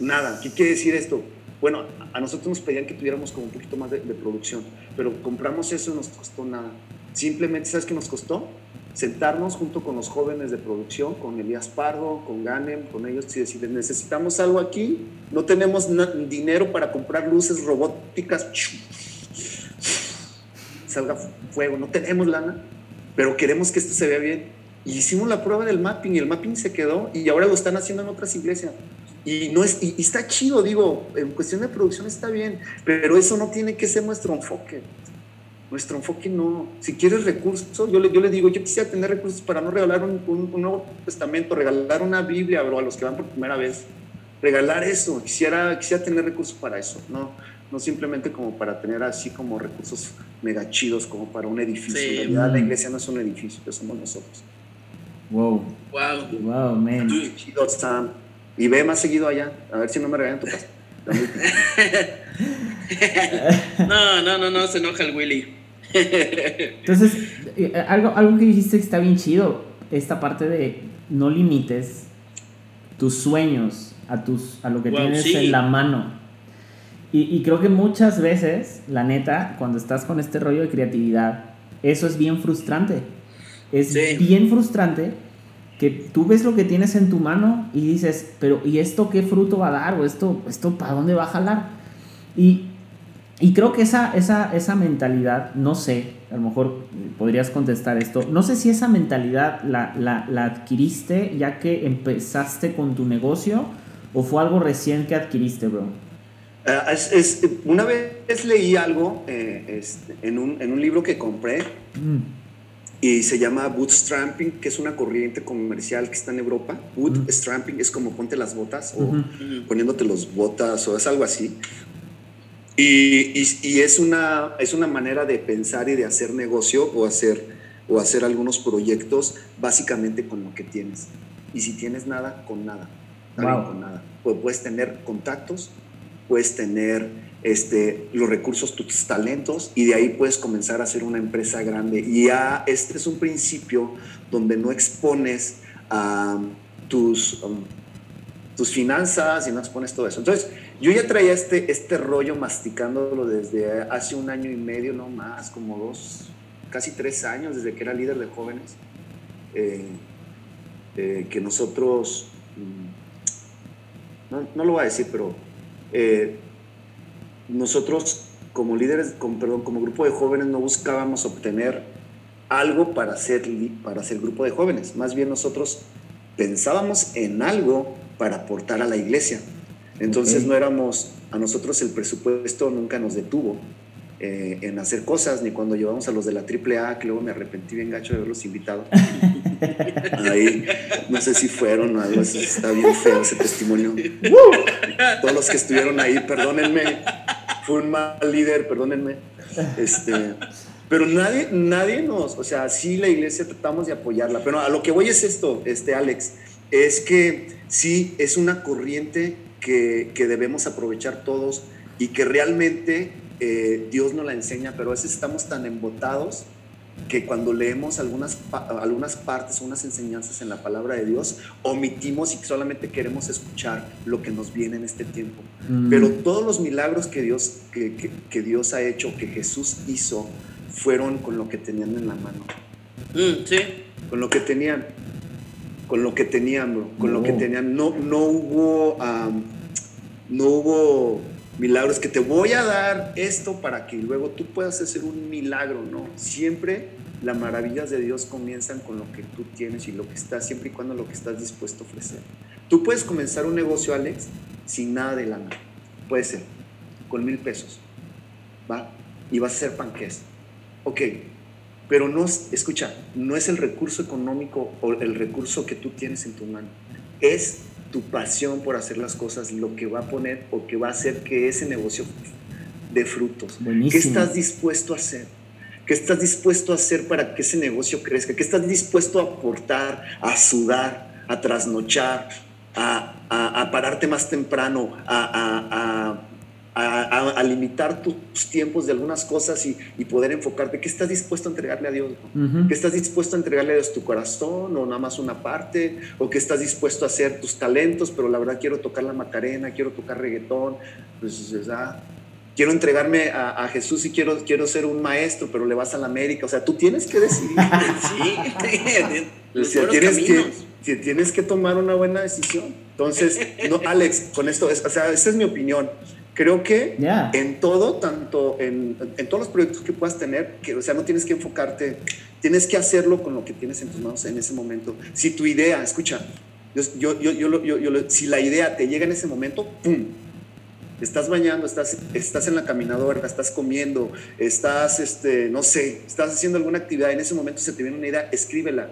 nada. ¿Qué quiere decir esto? Bueno, a nosotros nos pedían que tuviéramos como un poquito más de, de producción, pero compramos eso y nos costó nada. Simplemente, ¿sabes qué nos costó? Sentarnos junto con los jóvenes de producción, con Elías Pardo, con Ganem, con ellos y decirles, necesitamos algo aquí, no tenemos dinero para comprar luces robóticas, salga fuego, no tenemos lana, pero queremos que esto se vea bien. Y hicimos la prueba del mapping y el mapping se quedó y ahora lo están haciendo en otras iglesias. Y, no es, y, está chido, digo, en cuestión de producción está bien, pero eso no tiene que ser nuestro enfoque. Nuestro enfoque no. Si quieres recursos, yo le, yo le digo, yo quisiera tener recursos para no regalar un, un, Nuevo Testamento, regalar una Biblia, bro, a los que van por primera vez. Regalar eso, quisiera, quisiera tener recursos para eso, no, no simplemente como para tener así como recursos mega chidos como para un edificio. Sí. En realidad la iglesia no es un edificio, que somos nosotros. Wow. Wow. Wow, man. Chido, Sam. Y ve más seguido allá, a ver si no me regalan tu casa. no, no, no, no, se enoja el Willy. Entonces, eh, algo, algo que dijiste que está bien chido, esta parte de no limites tus sueños a, tus, a lo que wow, tienes sí. en la mano. Y, y, creo que muchas veces, la neta, cuando estás con este rollo de creatividad, eso es bien frustrante. Es sí. bien frustrante que tú ves lo que tienes en tu mano y dices, pero ¿y esto qué fruto va a dar? ¿O esto, esto para dónde va a jalar? Y, y creo que esa, esa, esa mentalidad, no sé, a lo mejor podrías contestar esto, no sé si esa mentalidad la, la, la adquiriste ya que empezaste con tu negocio o fue algo recién que adquiriste, bro. Uh, es, es, una vez leí algo eh, este, en, un, en, un, libro que compré. Mm y se llama bootstrapping, que es una corriente comercial que está en Europa. Bootstrapping -huh. es como ponte las botas o -huh. poniéndote los botas o es algo así. Y, y, y, es, una, es una manera de pensar y de hacer negocio o hacer, o hacer algunos proyectos básicamente con lo que tienes. Y si tienes nada, con nada. Wow. Con nada. Pues puedes tener contactos, puedes tener este, los recursos, tus talentos, y de ahí puedes comenzar a hacer una empresa grande. Y ya este es un principio donde no expones tus, um, tus finanzas y no expones todo eso. Entonces, yo ya traía este, este rollo masticándolo desde hace un año y medio, no más, como dos, casi tres años, desde que era líder de jóvenes, eh, eh, que nosotros, mm, no, no, lo voy a decir, pero... Eh, nosotros como líderes, como, perdón, como grupo de jóvenes no buscábamos obtener algo para ser, para ser grupo de jóvenes. Más bien nosotros pensábamos en algo para aportar a la iglesia. Entonces okay. no éramos, a nosotros el presupuesto nunca nos detuvo eh, en hacer cosas, ni cuando llevamos a los de la AAA, que luego me arrepentí bien gacho de haberlos invitado. Ahí, no sé si fueron o algo, está bien feo ese testimonio. Todos los que estuvieron ahí, perdónenme, fue un mal líder, perdónenme. Este, pero nadie, nadie nos, o sea, sí la iglesia tratamos de apoyarla, pero a lo que voy es esto, este Alex, es que sí es una corriente que, que debemos aprovechar todos y que realmente eh, Dios nos la enseña, pero a veces estamos tan embotados que cuando leemos algunas, algunas partes, unas enseñanzas en la palabra de Dios, omitimos y solamente queremos escuchar lo que nos viene en este tiempo. Mm. Pero todos los milagros que Dios, que, que, Dios ha hecho, que Jesús hizo, fueron con lo que tenían en la mano. Mm, sí. Con lo que tenían. Con lo que tenían, Con lo que tenían. No, no hubo. no hubo milagros que te voy a dar esto para que luego tú puedas hacer un milagro, no. Siempre las maravillas de Dios comienzan con lo que tú tienes y lo que estás, siempre y cuando lo que estás dispuesto a ofrecer. Tú puedes comenzar un negocio, Alex, sin nada de lana. Puede ser, con mil pesos. ¿Va? Y vas a hacer panques. Ok, pero no, escucha, no es el recurso económico o el recurso que tú tienes en tu mano. Es tu pasión por hacer las cosas lo que va a poner o que va a hacer que ese negocio dé frutos. ¿Qué estás dispuesto a hacer? ¿Qué estás dispuesto a hacer para que ese negocio crezca? ¿Qué estás dispuesto a aportar, a sudar, a trasnochar, a, pararte más temprano, a, limitar tus tiempos de algunas cosas y, poder enfocarte? ¿Qué estás dispuesto a entregarle a Dios? ¿Qué estás dispuesto a entregarle a Dios tu corazón o nada más una parte? ¿O qué estás dispuesto a hacer tus talentos? Pero la verdad quiero tocar la macarena, quiero tocar reggaetón. Pues, ¿verdad? quiero entregarme a, Jesús y quiero, quiero ser un maestro, pero le vas a la América. O sea, tú tienes que decidir. sí, tienes que, tienes que tomar una buena decisión. Entonces, no, Alex, con esto, o sea, esa es mi opinión. Creo que en todo, tanto en, en, todos los proyectos que puedas tener, que, o sea, no tienes que enfocarte, tienes que hacerlo con lo que tienes en tus manos en ese momento. Si tu idea, escucha, yo, yo, yo, yo si la idea te llega en ese momento, ¡pum! estás bañando, estás, estás en la caminadora, estás comiendo, estás, este, no sé, estás haciendo alguna actividad, en ese momento se te viene una idea, escríbela.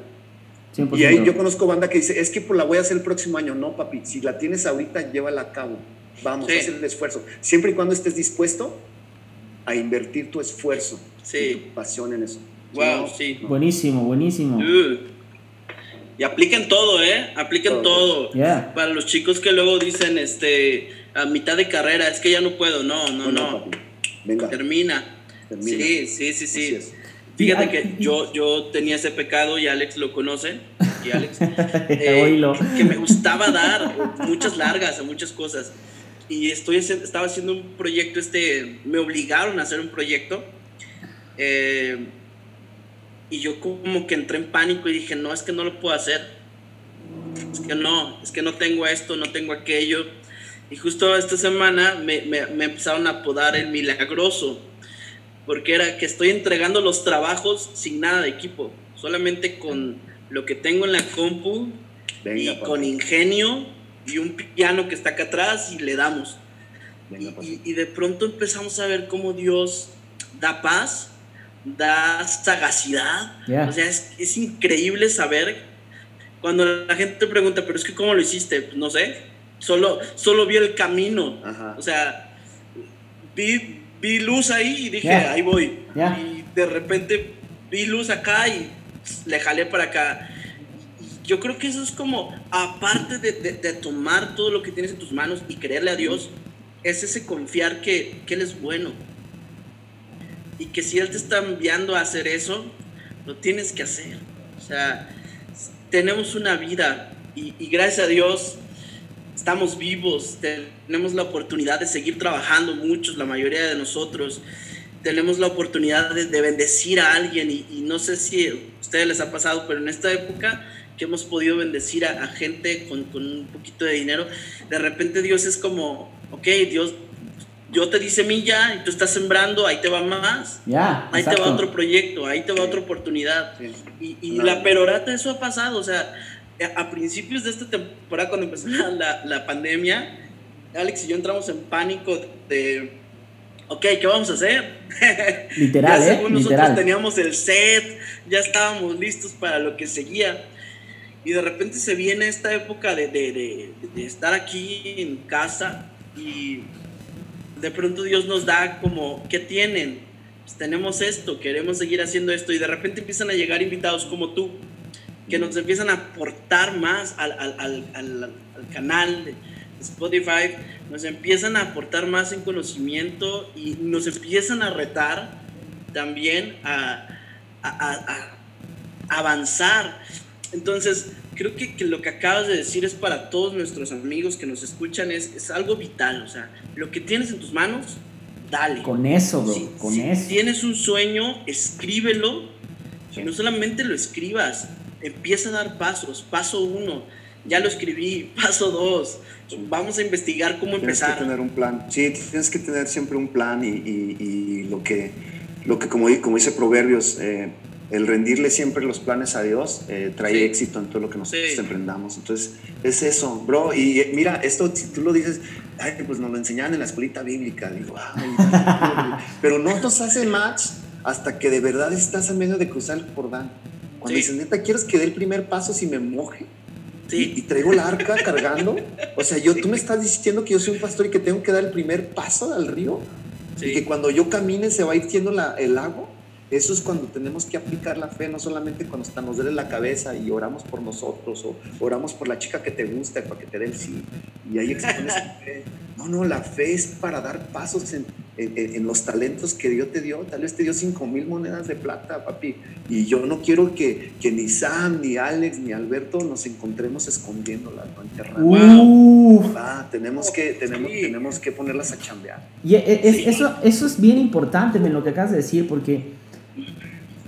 Y ahí yo conozco banda que dice, es que pues, la voy a hacer el próximo año. No, papi, si la tienes ahorita, llévala a cabo. Vamos a hacer el esfuerzo. Siempre y cuando estés dispuesto a invertir tu esfuerzo y tu pasión en eso. Wow, sí. Buenísimo, buenísimo. Y apliquen todo, ¿eh? Apliquen todo. Para los chicos que luego dicen, este, a mitad de carrera, es que ya no puedo, no, no, no. Venga. Termina. Sí, sí, sí, sí. Fíjate que yo, yo tenía ese pecado y Alex lo conoce. Y Alex, eh, que me gustaba dar muchas largas a muchas cosas. Y estoy, estaba haciendo un proyecto, este, me obligaron a hacer un proyecto. Eh, y yo como que entré en pánico y dije, no, es que no lo puedo hacer. Es que no, es que no tengo esto, no tengo aquello y justo esta semana me, me, empezaron a apodar el milagroso, porque era que estoy entregando los trabajos sin nada de equipo, solamente con lo que tengo en la compu y con ingenio y un piano que está acá atrás y le damos. y, y, de pronto empezamos a ver cómo Dios da paz, da sagacidad. O sea, es, es increíble saber cuando la gente te pregunta, pero es que ¿cómo lo hiciste? No sé Solo, solo vi el camino. O sea, vi, vi, luz ahí y dije, ahí voy. Y de repente vi luz acá y le jalé para acá. Yo creo que eso es como, aparte de, de, tomar todo lo que tienes en tus manos y creerle a Dios, es ese confiar que, que Él es bueno. Y que si Él te está enviando a hacer eso, lo tienes que hacer. O sea, tenemos una vida y, y gracias a Dios estamos vivos, tenemos la oportunidad de seguir trabajando, muchos, la mayoría de nosotros, tenemos la oportunidad de, bendecir a alguien y, no sé si a ustedes les ha pasado, pero en esta época que hemos podido bendecir a, gente con, con, un poquito de dinero, de repente Dios es como, ok, Dios, yo te di semilla y tú estás sembrando, ahí te va más, ya ahí te va otro proyecto, ahí te va otra oportunidad. Y, y la perorata, eso ha pasado, o sea, a principios de esta temporada, cuando empezó la, la, pandemia, Alex y yo entramos en pánico de, ok, ¿qué vamos a hacer? Literal, ya, ¿eh? según nosotros teníamos el set, ya estábamos listos para lo que seguía. Y de repente se viene esta época de, de, de, estar aquí en casa y de pronto Dios nos da como, ¿qué tienen? Pues tenemos esto, queremos seguir haciendo esto y de repente empiezan a llegar invitados como tú que nos empiezan a aportar más al, al, al, al, canal de Spotify, nos empiezan a aportar más en conocimiento y nos empiezan a retar también a, a, avanzar. Entonces, creo que, lo que acabas de decir es para todos nuestros amigos que nos escuchan, es, es algo vital. O sea, lo que tienes en tus manos, dale. Con eso, bro, con si eso. tienes un sueño, escríbelo. Y no solamente lo escribas, empieza a dar pasos. Paso uno, ya lo escribí. Paso dos, vamos a investigar cómo empezar. Tienes que tener un plan. Sí, tienes que tener siempre un plan y, y, lo que, lo que como, como dice Proverbios, eh, el rendirle siempre los planes a Dios eh, trae éxito en todo lo que nosotros emprendamos. Entonces, es eso, bro. Y eh, mira, esto, si tú lo dices, ay, pues nos lo enseñaban en la escuelita bíblica. Digo, ay, pero no nos hace match hasta que de verdad estás a medio de cruzar el Jordán. Cuando dices, neta, ¿quieres que dé el primer paso si me moje? Sí. Y, traigo la arca cargando. O sea, yo, tú me estás diciendo que yo soy un pastor y que tengo que dar el primer paso al río. Y que cuando yo camine se va a ir yendo la, el agua. Eso es cuando tenemos que aplicar la fe, no solamente cuando está, nos duele la cabeza y oramos por nosotros o oramos por la chica que te gusta para que te dé el sí. Y ahí expones fe. No, no, la fe es para dar pasos en, en, los talentos que Dios te dio. Tal vez te dio cinco mil monedas de plata, papi. Y yo no quiero que, que ni Sam, ni Alex, ni Alberto nos encontremos escondiéndolas, no enterrando. tenemos, que, tenemos, tenemos que ponerlas a chambear. Y e, eso, eso es bien importante en lo que acabas de decir, porque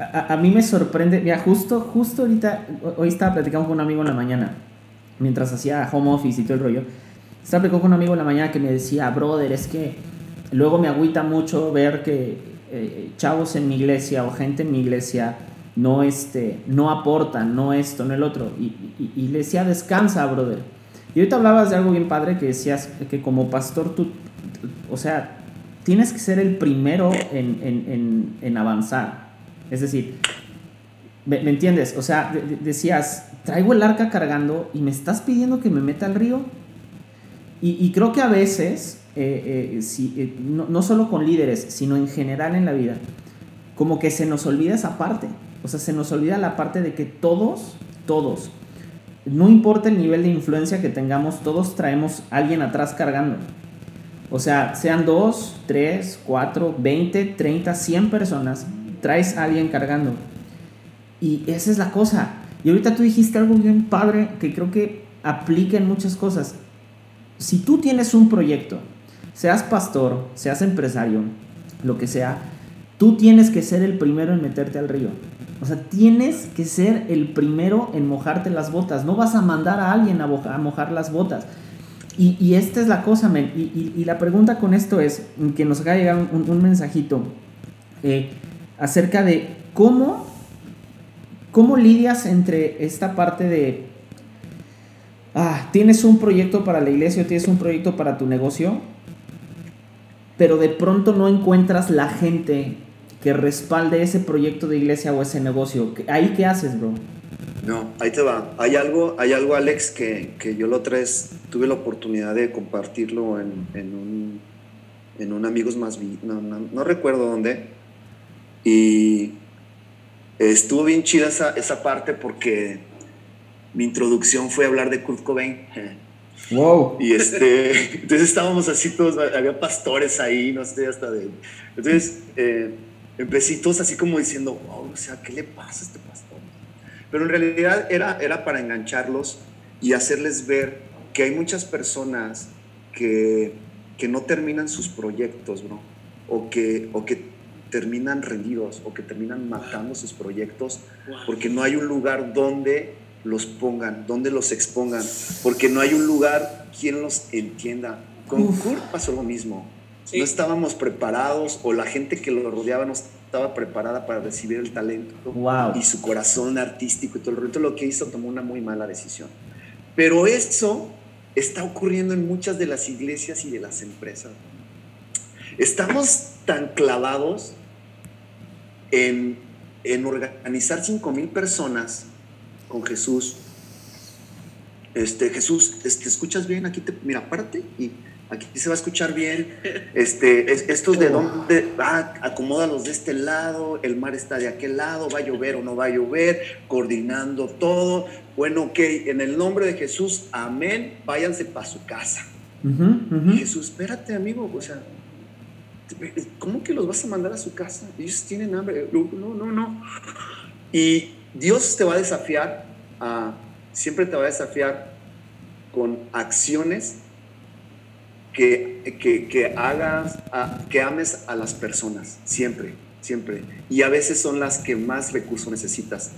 a, mí me sorprende, mira, justo, justo ahorita, hoy estaba platicando con un amigo en la mañana, mientras hacía home office y todo el rollo, estaba platicando con un amigo en la mañana que me decía, brother, es que luego me agüita mucho ver que eh, chavos en mi iglesia o gente en mi iglesia no, este, no aportan, no esto, no el otro. Y, y, le decía, descansa, brother. Y ahorita hablabas de algo bien padre que decías que como pastor tú, o sea, tienes que ser el primero en, en, en avanzar. Es decir, ¿me, entiendes? O sea, decías, traigo el arca cargando y me estás pidiendo que me meta al río. Y, creo que a veces, eh, eh, si, eh, no, no, solo con líderes, sino en general en la vida, como que se nos olvida esa parte. O sea, se nos olvida la parte de que todos, todos, no importa el nivel de influencia que tengamos, todos traemos alguien atrás cargando. O sea, sean dos, tres, cuatro, veinte, treinta, cien personas, traes a alguien cargando. Y esa es la cosa. Y ahorita tú dijiste algo bien padre que creo que aplica en muchas cosas. Si tú tienes un proyecto, seas pastor, seas empresario, lo que sea, tú tienes que ser el primero en meterte al río. O sea, tienes que ser el primero en mojarte las botas. No vas a mandar a alguien a, mojar las botas. Y, esta es la cosa, men. Y, la pregunta con esto es, que nos acaba de llegar un, mensajito. Eh, acerca de cómo, cómo lidias entre esta parte de, ah, tienes un proyecto para la iglesia tienes un proyecto para tu negocio, pero de pronto no encuentras la gente que respalde ese proyecto de iglesia o ese negocio. ¿Ahí qué haces, bro? No, ahí te va. Hay algo, hay algo Alex, que, que yo lo tres tuve la oportunidad de compartirlo en, en un, en un Amigos Más... No, no, no recuerdo dónde, y estuvo bien chida esa, esa parte porque mi introducción fue hablar de Kurt Cobain. Wow. Y este, entonces estábamos así todos, había pastores ahí, no sé, hasta de... Entonces, eh, empecé todos así como diciendo, wow, o sea, ¿qué le pasa a este pastor? Pero en realidad era, era para engancharlos y hacerles ver que hay muchas personas que, que no terminan sus proyectos, bro, o que, o que terminan rendidos o que terminan matando sus proyectos porque no hay un lugar donde los pongan, donde los expongan, porque no hay un lugar quien los entienda. Con Kurt pasó lo mismo. No estábamos preparados o la gente que lo rodeaba no estaba preparada para recibir el talento y su corazón artístico y todo el resto. Lo que hizo tomó una muy mala decisión. Pero eso está ocurriendo en muchas de las iglesias y de las empresas. Estamos tan clavados en, en organizar 5 mil personas con Jesús. Este, Jesús, este, ¿escuchas bien? Aquí te, mira, párate y aquí se va a escuchar bien. Este, es, estos de dónde, ah, acomódalos de este lado, el mar está de aquel lado, va a llover o no va a llover, coordinando todo. Bueno, ok, en el nombre de Jesús, amén, váyanse para su casa. Jesús, espérate, amigo, o sea, ¿cómo que los vas a mandar a su casa? Ellos tienen hambre. No, no, no. Y Dios te va a desafiar, a, siempre te va a desafiar con acciones que, que, hagas, que ames a las personas, siempre, siempre. Y a veces son las que más recursos necesitas,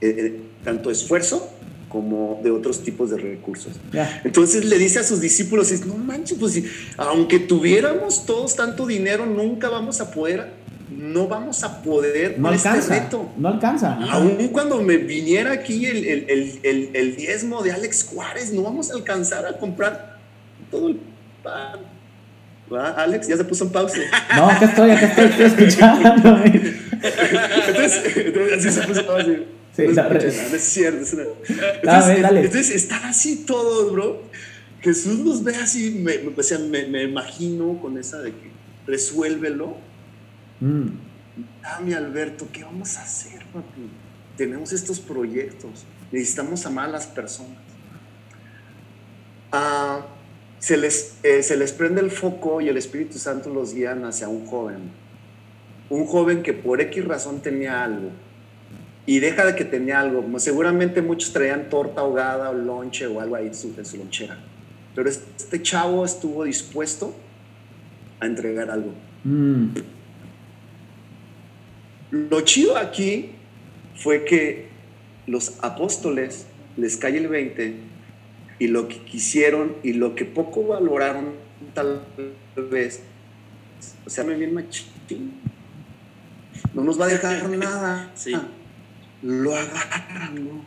eh, eh, tanto esfuerzo como de otros tipos de recursos. Entonces le dice a sus discípulos, no manches, pues aunque tuviéramos todos tanto dinero, nunca vamos a poder, no vamos a poder no este alcanza, este No alcanza. Aún cuando me viniera aquí el, el, el, el, diezmo de Alex Juárez, no vamos a alcanzar a comprar todo el pan. Alex, ya se puso en pausa. No, acá estoy, acá estoy, estoy escuchando. entonces, entonces, así se puso en pausa. Sí, no, es cierto. Es entonces, entonces, están así todos, bro. Jesús los ve así, me, o sea, me, me, imagino con esa de que resuélvelo. Mm. Dame, Alberto, ¿qué vamos a hacer, papi? Tenemos estos proyectos, necesitamos amar a las personas. Ah, se, les, eh, se les prende el foco y el Espíritu Santo los guía hacia un joven. Un joven que por X razón tenía algo y deja de que tenía algo. Seguramente muchos traían torta ahogada o lonche o algo ahí en su, lonchera. Pero este chavo estuvo dispuesto a entregar algo. Mm. Lo chido aquí fue que los apóstoles les cae el 20 y lo que quisieron y lo que poco valoraron tal vez, o sea, me bien machín. No nos va a dejar nada. Sí lo agarran,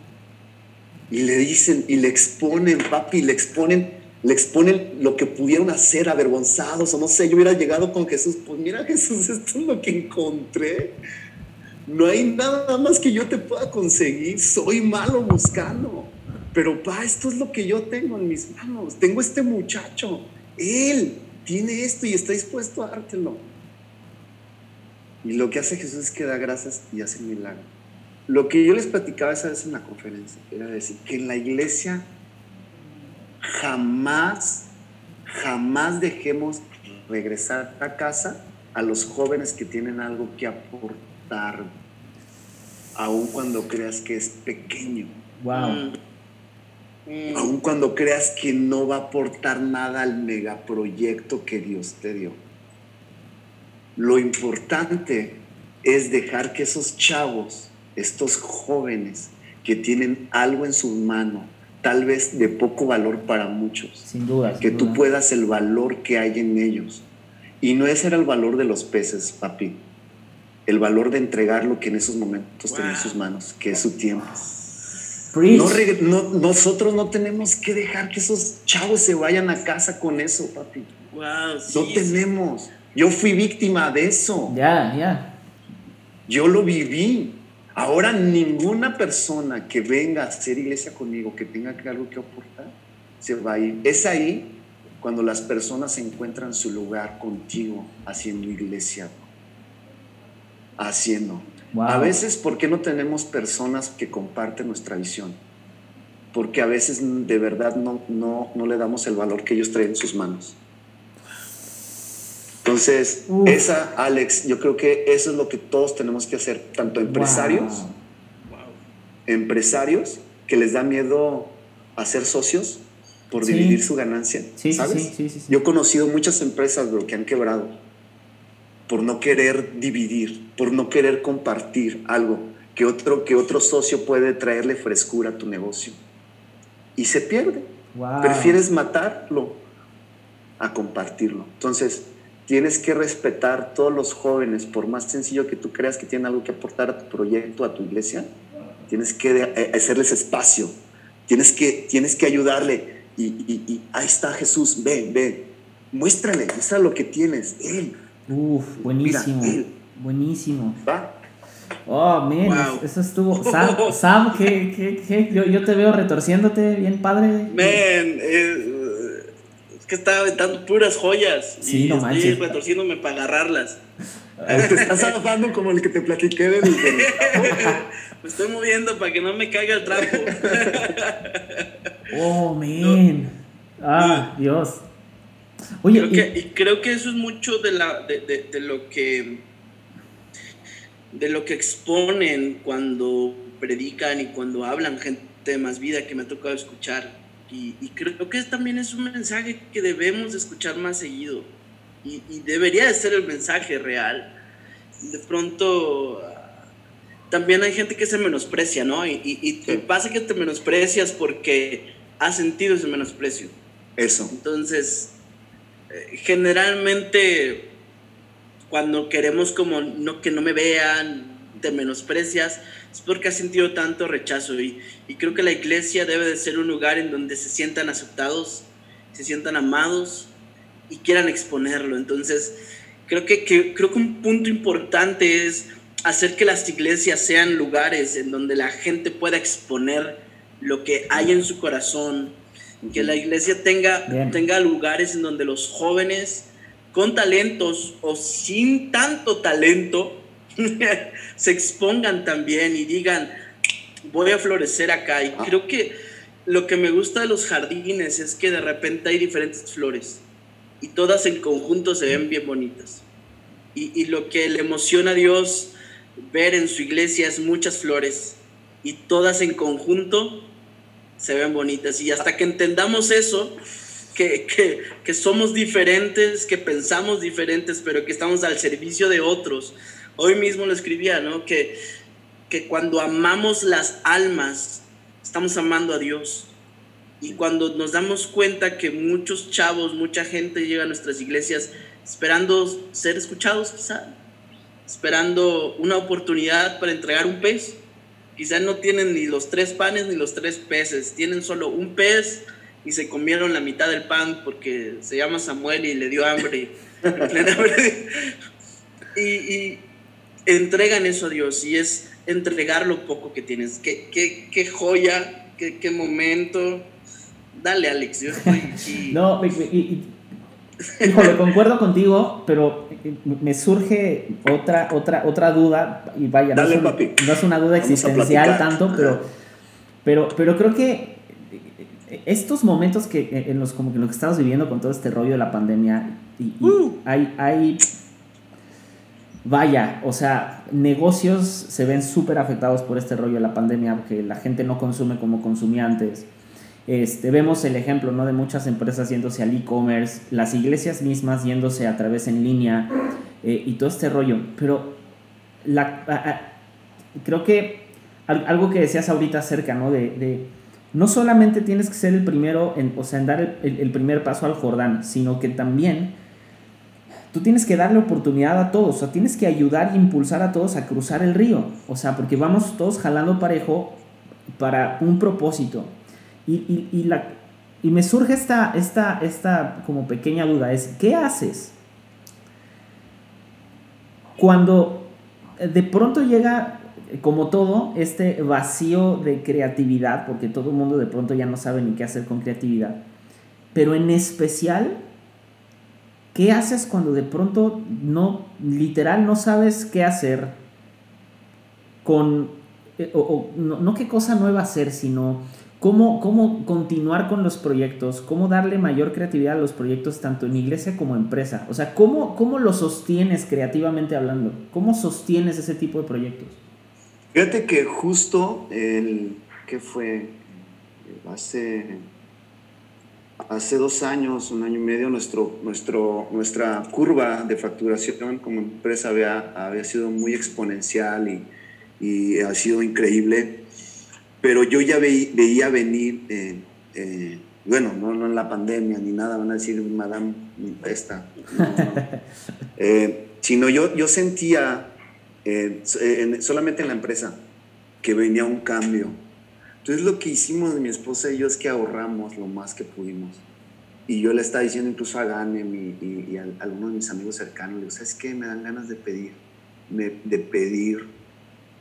Y le dicen, y le exponen, papi, le exponen, le exponen lo que pudieron hacer avergonzados, o no sé, yo hubiera llegado con Jesús, pues mira Jesús, esto es lo que encontré. No hay nada más que yo te pueda conseguir, soy malo buscando. Pero pa, esto es lo que yo tengo en mis manos. Tengo este muchacho, él tiene esto y está dispuesto a dártelo. Y lo que hace Jesús es que da gracias y hace milagro. Lo que yo les platicaba esa vez en la conferencia era decir que en la iglesia jamás, jamás dejemos regresar a casa a los jóvenes que tienen algo que aportar, aun cuando creas que es pequeño. Wow. Mm. Aun cuando creas que no va a aportar nada al megaproyecto que Dios te dio. Lo importante es dejar que esos chavos estos jóvenes que tienen algo en sus manos, tal vez de poco valor para muchos. Sin duda. que tú puedas el valor que hay en ellos. Y no ese era el valor de los peces, papi. El valor de entregar lo que en esos momentos tiene en sus manos, que es su tiempo. No, nosotros no tenemos que dejar que esos chavos se vayan a casa con eso, papi. no tenemos. Yo fui víctima de eso. Ya, ya. Yo lo viví. Ahora ninguna persona que venga a hacer iglesia conmigo, que tenga algo que aportar, se va a ir. Es ahí cuando las personas encuentran su lugar contigo haciendo iglesia. Haciendo. A veces, ¿por qué no tenemos personas que comparten nuestra visión? Porque a veces de verdad no, no, no le damos el valor que ellos traen en sus manos. Entonces, esa, Alex, yo creo que eso es lo que todos tenemos que hacer, tanto empresarios, empresarios que les da miedo hacer socios por dividir su ganancia, ¿sabes? yo he conocido muchas empresas que han quebrado por no querer dividir, por no querer compartir algo que otro, que otro socio puede traerle frescura a tu negocio. Y se pierde. Prefieres matarlo a compartirlo. Entonces, tienes que respetar todos los jóvenes, por más sencillo que tú creas que tienen algo que aportar a tu proyecto, a tu iglesia, tienes que eh, hacerles espacio, tienes que, tienes que ayudarle. Y, ahí está Jesús, ve, ve, muéstrale, muestra lo que tienes, Él. Uf, buenísimo, buenísimo. ¿Va? Oh, man, eso estuvo. Sam, Sam ¿qué, qué, qué? Yo, yo, te veo retorciéndote bien padre. Man, eh, que estaba aventando puras joyas. Sí, y no estoy retorciéndome para agarrarlas. Te estás zafando como el que te platiqué del. me estoy moviendo para que no me caiga el trapo. oh, man. Ah, Dios. Oye, creo y- que, y creo que eso es mucho de, la, de, de- de lo que de lo que exponen cuando predican y cuando hablan gente de más vida que me ha tocado escuchar. Y, y creo que también es un mensaje que debemos de escuchar más seguido. Y, y debería de ser el mensaje real. De pronto también hay gente que se menosprecia, ¿no? Y, y- pasa que te menosprecias porque has sentido ese menosprecio. Eso. Entonces, eh, generalmente cuando queremos como no, que no me vean, te menosprecias, es porque has sentido tanto rechazo. Y, y creo que la iglesia debe de ser un lugar en donde se sientan aceptados, se sientan amados y quieran exponerlo. Entonces, creo que, que- creo que un punto importante es hacer que las iglesias sean lugares en donde la gente pueda exponer lo que hay en su corazón, que la iglesia tenga, Bien. tenga lugares en donde los jóvenes con talentos o sin tanto talento se expongan también y digan, voy a florecer acá. Y Ah. creo que lo que me gusta de los jardines es que de repente hay diferentes flores y todas en conjunto se ven bien bonitas. Y, y lo que le emociona a Dios ver en su iglesia es muchas flores y todas en conjunto se ven bonitas. Y hasta que entendamos eso, que, que, que somos diferentes, que pensamos diferentes, pero que estamos al servicio de otros. Hoy mismo lo escribía, ¿no? Que, que cuando amamos las almas, estamos amando a Dios. Y cuando nos damos cuenta que muchos chavos, mucha gente llega a nuestras iglesias esperando ser escuchados quizá, esperando una oportunidad para entregar un pez. Quizá no tienen ni los tres panes ni los tres peces, tienen solo un pez y se comieron la mitad del pan porque se llama Samuel y le dio hambre. y, y entregan eso a Dios y es entregar lo poco que tienes. Qué, qué, qué joya, qué, qué momento. Dale, Alex, yo estoy aquí. No, y- y- y- híjole, concuerdo contigo, pero me surge otra, otra, otra duda, y vaya, no, Dale, es, un- papi. no es una duda Vamos existencial tanto, pero, pero, pero creo que estos momentos que en los como que lo que estamos viviendo con todo este rollo de la pandemia, y, y Uh. hay, hay Vaya, o sea, negocios se ven súper afectados por este rollo de la pandemia, porque la gente no consume como consumía antes. Este, vemos el ejemplo ¿no? de muchas empresas yéndose al e-commerce, las iglesias mismas yéndose a través en línea eh, y todo este rollo. Pero la, creo que al- algo que decías ahorita acerca, ¿no? De, no solamente tienes que ser el primero, en, o sea, dar el primer paso al Jordán, sino que también tú tienes que darle oportunidad a todos, o tienes que ayudar e impulsar a todos a cruzar el río, o sea, porque vamos todos jalando parejo para un propósito. Y, y, y la, y me surge esta, esta, esta como pequeña duda, es, ¿qué haces cuando de pronto llega, como todo, este vacío de creatividad, porque todo el mundo de pronto ya no sabe ni qué hacer con creatividad, pero en especial ¿Qué haces cuando de pronto no, literal, no sabes qué hacer con, eh, o, no qué cosa nueva hacer, sino cómo, cómo continuar con los proyectos, cómo darle mayor creatividad a los proyectos tanto en iglesia como empresa? O sea, ¿cómo, cómo lo sostienes creativamente hablando? ¿Cómo sostienes ese tipo de proyectos? Fíjate que justo el que fue hace hace dos años, un año y medio, nuestro, nuestro, nuestra curva de facturación como empresa había, había sido muy exponencial y, y ha sido increíble. Pero yo ya veí- veía venir, eh, eh, bueno, no, no en la pandemia ni nada, van a decir, madame, esta. no, no. Eh, sino yo, yo sentía eh, en- solamente en la empresa que venía un cambio. Entonces lo que hicimos mi esposa y yo es que ahorramos lo más que pudimos. Y yo le estaba diciendo incluso a Ganem y, y- y a, a algunos de mis amigos cercanos, le digo, ¿sabes qué? Me dan ganas de pedir, me- de pedir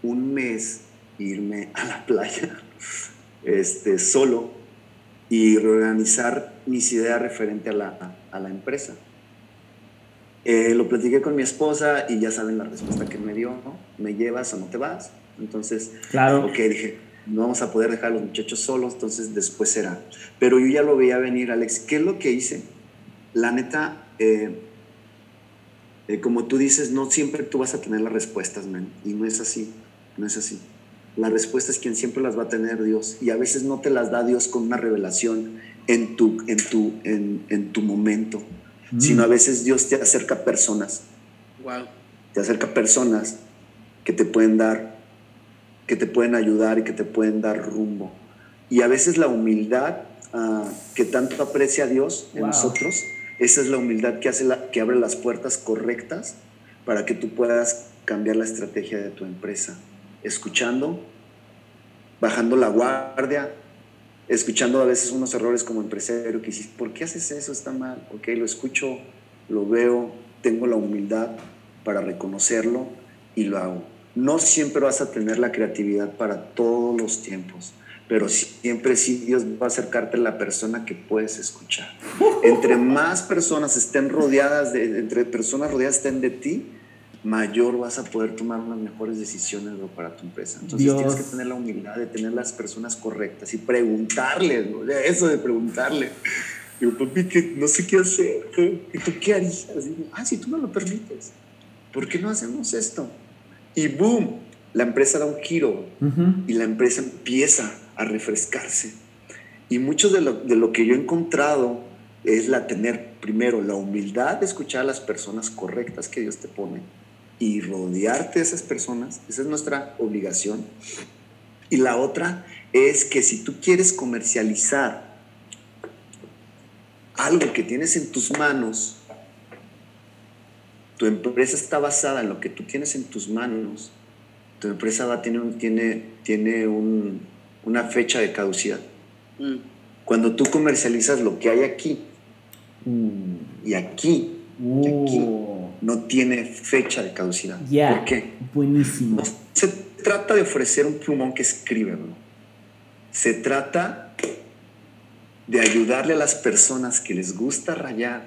un mes irme a la playa este, solo y reorganizar mis ideas referente a la, a la empresa. Eh, lo platiqué con mi esposa y ya saben la respuesta que me dio, ¿no? ¿Me llevas o no te vas? Entonces, Claro. ok, dije, no vamos a poder dejar a los muchachos solos, entonces después será. Pero yo ya lo veía venir, Alex. ¿Qué es lo que hice? la neta, eh, eh, como tú dices, no siempre tú vas a tener las respuestas, man. Y no es así, no es así. La respuesta es quien siempre las va a tener Dios. Y a veces no te las da Dios con una revelación en tu, en tu, en, en tu momento, Mm. sino a veces Dios te acerca a personas, Wow. te acerca a personas que te pueden dar, que te pueden ayudar y que te pueden dar rumbo. Y a veces la humildad ah, que tanto aprecia Dios en Wow. nosotros, esa es la humildad que, hace la, que abre las puertas correctas para que tú puedas cambiar la estrategia de tu empresa. Escuchando, bajando la guardia, escuchando a veces unos errores como empresario que dices, ¿por qué haces eso? Está mal. Ok, lo escucho, lo veo, tengo la humildad para reconocerlo y lo hago. No siempre vas a tener la creatividad para todos los tiempos, pero siempre sí Dios va a acercarte a la persona que puedes escuchar. Entre más personas estén rodeadas, de, entre personas rodeadas estén de ti, mayor vas a poder tomar unas mejores decisiones para tu empresa. Entonces Dios. tienes que tener la humildad de tener las personas correctas y preguntarles, de eso de preguntarle. Digo, papi, que no sé qué hacer. ¿Y tú qué harías? Digo, ah, si tú me lo permites, ¿por qué no hacemos esto? Y boom, la empresa da un giro y la empresa empieza a refrescarse. Y mucho de lo, de lo que yo he encontrado es la tener primero la humildad de escuchar a las personas correctas que Dios te pone y rodearte de esas personas. Esa es nuestra obligación. Y la otra es que si tú quieres comercializar algo que tienes en tus manos, tu empresa está basada en lo que tú tienes en tus manos, tu empresa va, tiene, un, tiene, tiene un- una fecha de caducidad. Mm. Cuando tú comercializas lo que hay aquí Uh, y aquí, aquí uh, no tiene fecha de caducidad. Ya. ¿Por qué? buenísimo. No se trata de ofrecer un plumón que escribe, bro. Se trata de ayudarle a las personas que les gusta rayar,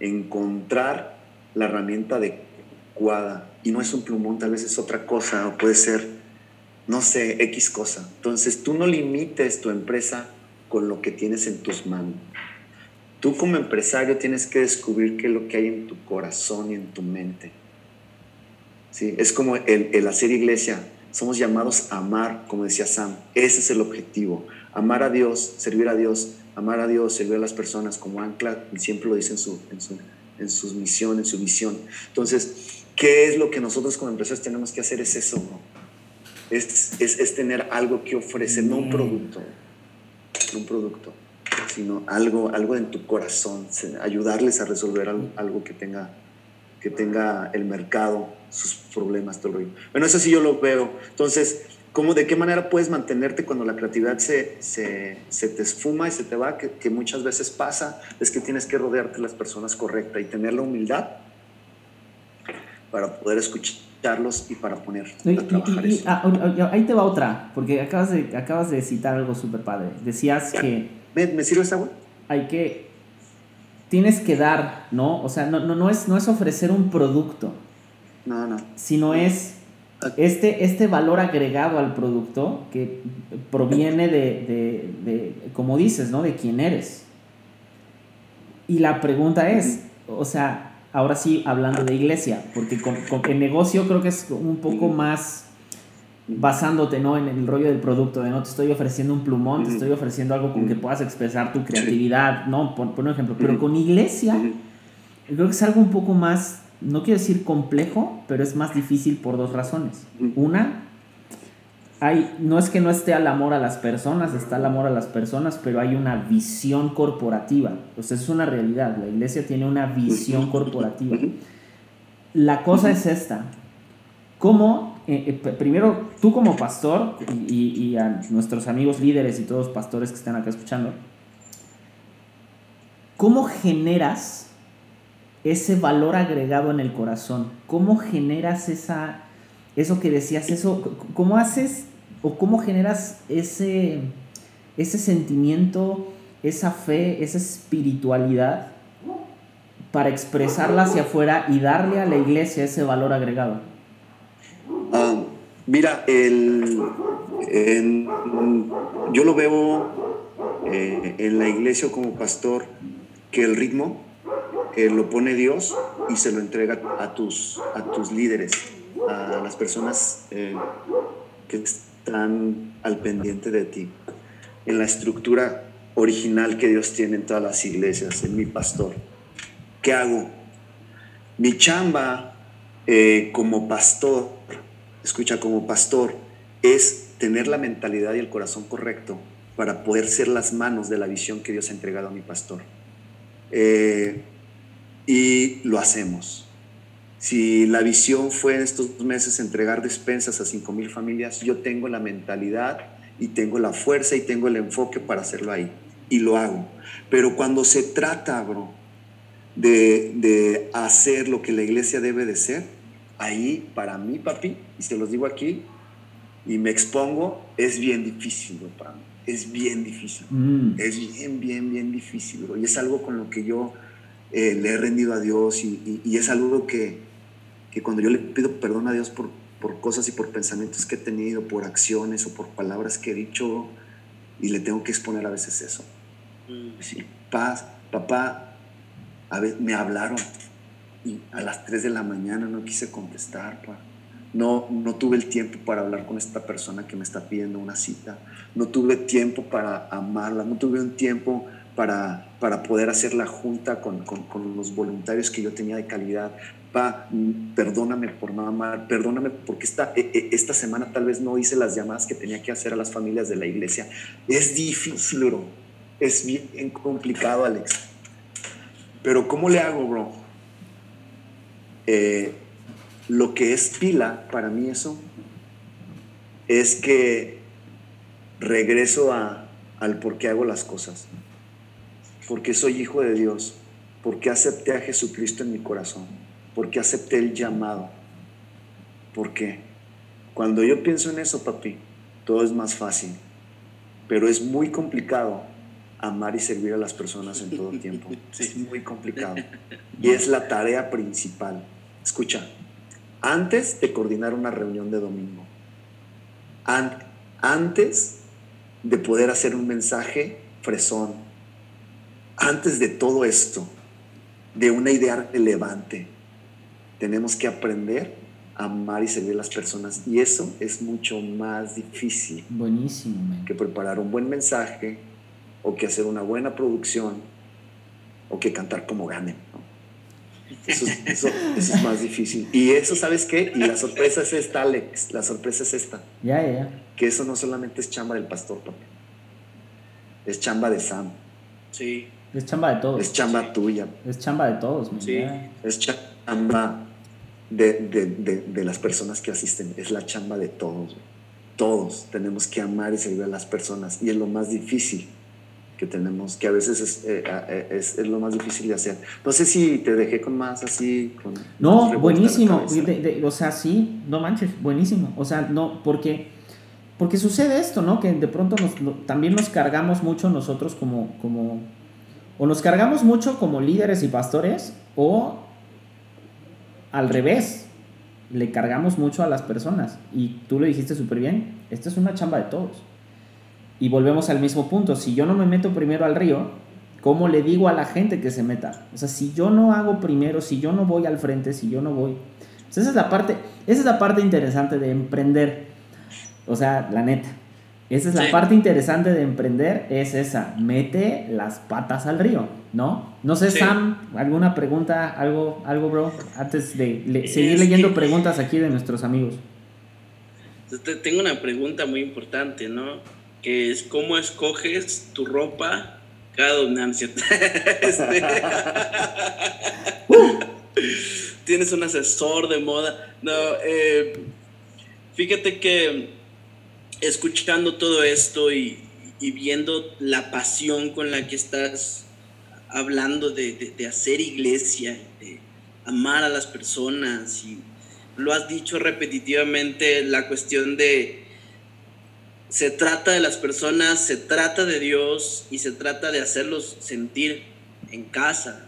encontrar la herramienta adecuada. Y no es un plumón, tal vez es otra cosa, o puede ser, no sé, X cosa. Entonces tú no limites tu empresa con lo que tienes en tus manos. Tú como empresario tienes que descubrir qué es lo que hay en tu corazón y en tu mente. ¿sí? Es como el, el hacer iglesia. Somos llamados a amar, como decía Sam. Ese es el objetivo. Amar a Dios, servir a Dios, amar a Dios, servir a las personas como ancla, y siempre lo dice en su, en su, en sus misión, en su visión. Entonces, ¿qué es lo que nosotros como empresarios tenemos que hacer? Es eso, bro. Es, es, es tener algo que ofrecer, no un producto, no un producto, sino algo, algo en tu corazón, ayudarles a resolver algo, algo que tenga que tenga el mercado, sus problemas, todo el rollo. Bueno, eso sí yo lo veo. Entonces, ¿cómo, ¿de qué manera puedes mantenerte cuando la creatividad se, se, se te esfuma y se te va? Que, que muchas veces pasa, es que tienes que rodearte de las personas correctas y tener la humildad para poder escucharlos y para poner Y- a trabajar y- y- eso. ah, ahí te va otra, porque acabas de, acabas de citar algo súper padre. Decías que ¿Me, ¿Me sirve esa agua? hay que. Tienes que dar, ¿no? O sea, no, no, no, es, no es ofrecer un producto, No, no. sino es este, este valor agregado al producto que proviene de, de, de, como dices, ¿no? De quién eres. Y la pregunta es, o sea, ahora sí hablando de iglesia, porque con, con el negocio creo que es un poco más basándote ¿no? en el rollo del producto, de no te estoy ofreciendo un plumón, te estoy ofreciendo algo con que puedas expresar tu creatividad, ¿no? Por, por un ejemplo, pero con iglesia creo que es algo un poco más, no quiero decir complejo, pero es más difícil por dos razones. Una, hay, no es que no esté al amor a las personas, está el amor a las personas, pero hay una visión corporativa. Es una realidad. La iglesia tiene una visión corporativa. La cosa es esta. ¿Cómo, eh, eh, primero, tú como pastor y, y- y a nuestros amigos líderes y todos los pastores que están acá escuchando, ¿cómo generas ese valor agregado en el corazón? ¿Cómo generas esa, eso que decías, eso, cómo haces o cómo generas ese, ese sentimiento, esa fe, esa espiritualidad para expresarla hacia afuera y darle a la iglesia ese valor agregado? Ah, mira, el, yo lo veo eh, en la iglesia como pastor, que el ritmo lo pone Dios y se lo entrega a tus, a tus líderes, a las personas eh, que están al pendiente de ti. En la estructura original que Dios tiene en todas las iglesias, en mi pastor. ¿Qué hago? Mi chamba eh, como pastor, escucha, como pastor, es tener la mentalidad y el corazón correcto para poder ser las manos de la visión que Dios ha entregado a mi pastor. Eh, y lo hacemos. Si la visión fue en estos meses entregar despensas a 5 mil familias, yo tengo la mentalidad y tengo la fuerza y tengo el enfoque para hacerlo ahí. Y lo hago. Pero cuando se trata, bro, de, de hacer lo que la iglesia debe de ser, ahí para mí, papi, y se los digo aquí, y me expongo, es bien difícil, bro, para mí. Es bien difícil. Mm. Es bien, bien, bien difícil, bro. Y es algo con lo que yo eh, le he rendido a Dios y, y- y es algo que, que cuando yo le pido perdón a Dios por, por cosas y por pensamientos que he tenido, por acciones o por palabras que he dicho, y le tengo que exponer a veces eso. Mm. Sí, paz, papá, a ver, me hablaron y a las 3 de la mañana no quise contestar, pa. No, no tuve el tiempo para hablar con esta persona que me está pidiendo una cita. No tuve tiempo para amarla. No tuve un tiempo para, para poder hacer la junta con, con- los voluntarios que yo tenía de calidad. Pa, perdóname por no amar. Perdóname porque esta, e- e- esta semana tal vez no hice las llamadas que tenía que hacer a las familias de la iglesia. Es difícil, bro. Es bien complicado, Alex. Pero ¿cómo le hago, bro? Eh, lo que es pila para mí eso es que regreso a, al por qué hago las cosas. Porque soy hijo de Dios. Porque acepté a Jesucristo en mi corazón. Porque acepté el llamado. ¿Por qué? Cuando yo pienso en eso, papi, todo es más fácil. Pero es muy complicado amar y servir a las personas en todo tiempo. Es muy complicado. Y es la tarea principal. Escucha, antes de coordinar una reunión de domingo, an- antes de poder hacer un mensaje fresón, antes de todo esto, de una idea relevante, tenemos que aprender a amar y servir a las personas. Y eso es mucho más difícil Buenísimo, man. que preparar un buen mensaje o que hacer una buena producción o que cantar como ganen. ¿no? Eso, es- eso- eso es más difícil. Y eso, ¿sabes qué? Y la sorpresa es esta, Alex. La sorpresa es esta. Ya, ya, ya. Que eso no solamente es chamba del pastor, papi. Es chamba de Sam. Sí. Es chamba de todos. Es chamba tuya. Es chamba de todos, man. Sí. Es chamba de, de- de- de las personas que asisten. Es la chamba de todos. Todos tenemos que amar y servir a las personas. Y es lo más difícil que tenemos, que a veces es, eh, eh, es, es lo más difícil de hacer. No sé si te dejé con más así. Con No, más buenísimo. cabeza. De- de- o sea, sí, no manches, buenísimo. O sea, no, porque, porque sucede esto, ¿no? Que de pronto nos, también nos cargamos mucho nosotros como, como, o nos cargamos mucho como líderes y pastores, o al revés, le cargamos mucho a las personas. Y tú lo dijiste súper bien, esta es una chamba de todos. Y volvemos al mismo punto, si yo no me meto primero al río, ¿cómo le digo a la gente que se meta? O sea, si yo no hago primero, si yo no voy al frente, si yo no voy... Esa es la parte, esa es la parte interesante de emprender. O sea, la neta. Esa es la Sí. parte interesante de emprender, es esa, mete las patas al río, ¿no? No sé, Sí. Sam, ¿alguna pregunta, algo, algo, bro? Antes de le- seguir Es leyendo que- preguntas aquí de nuestros amigos. Te- Tengo una pregunta muy importante, ¿no? Que es cómo escoges tu ropa cada donancia. Este, Tienes un asesor de moda. No, eh, fíjate que escuchando todo esto y, viendo la pasión con la que estás hablando de, de- de hacer iglesia, de amar a las personas y lo has dicho repetitivamente, la cuestión de se trata de las personas, se trata de Dios y se trata de hacerlos sentir en casa.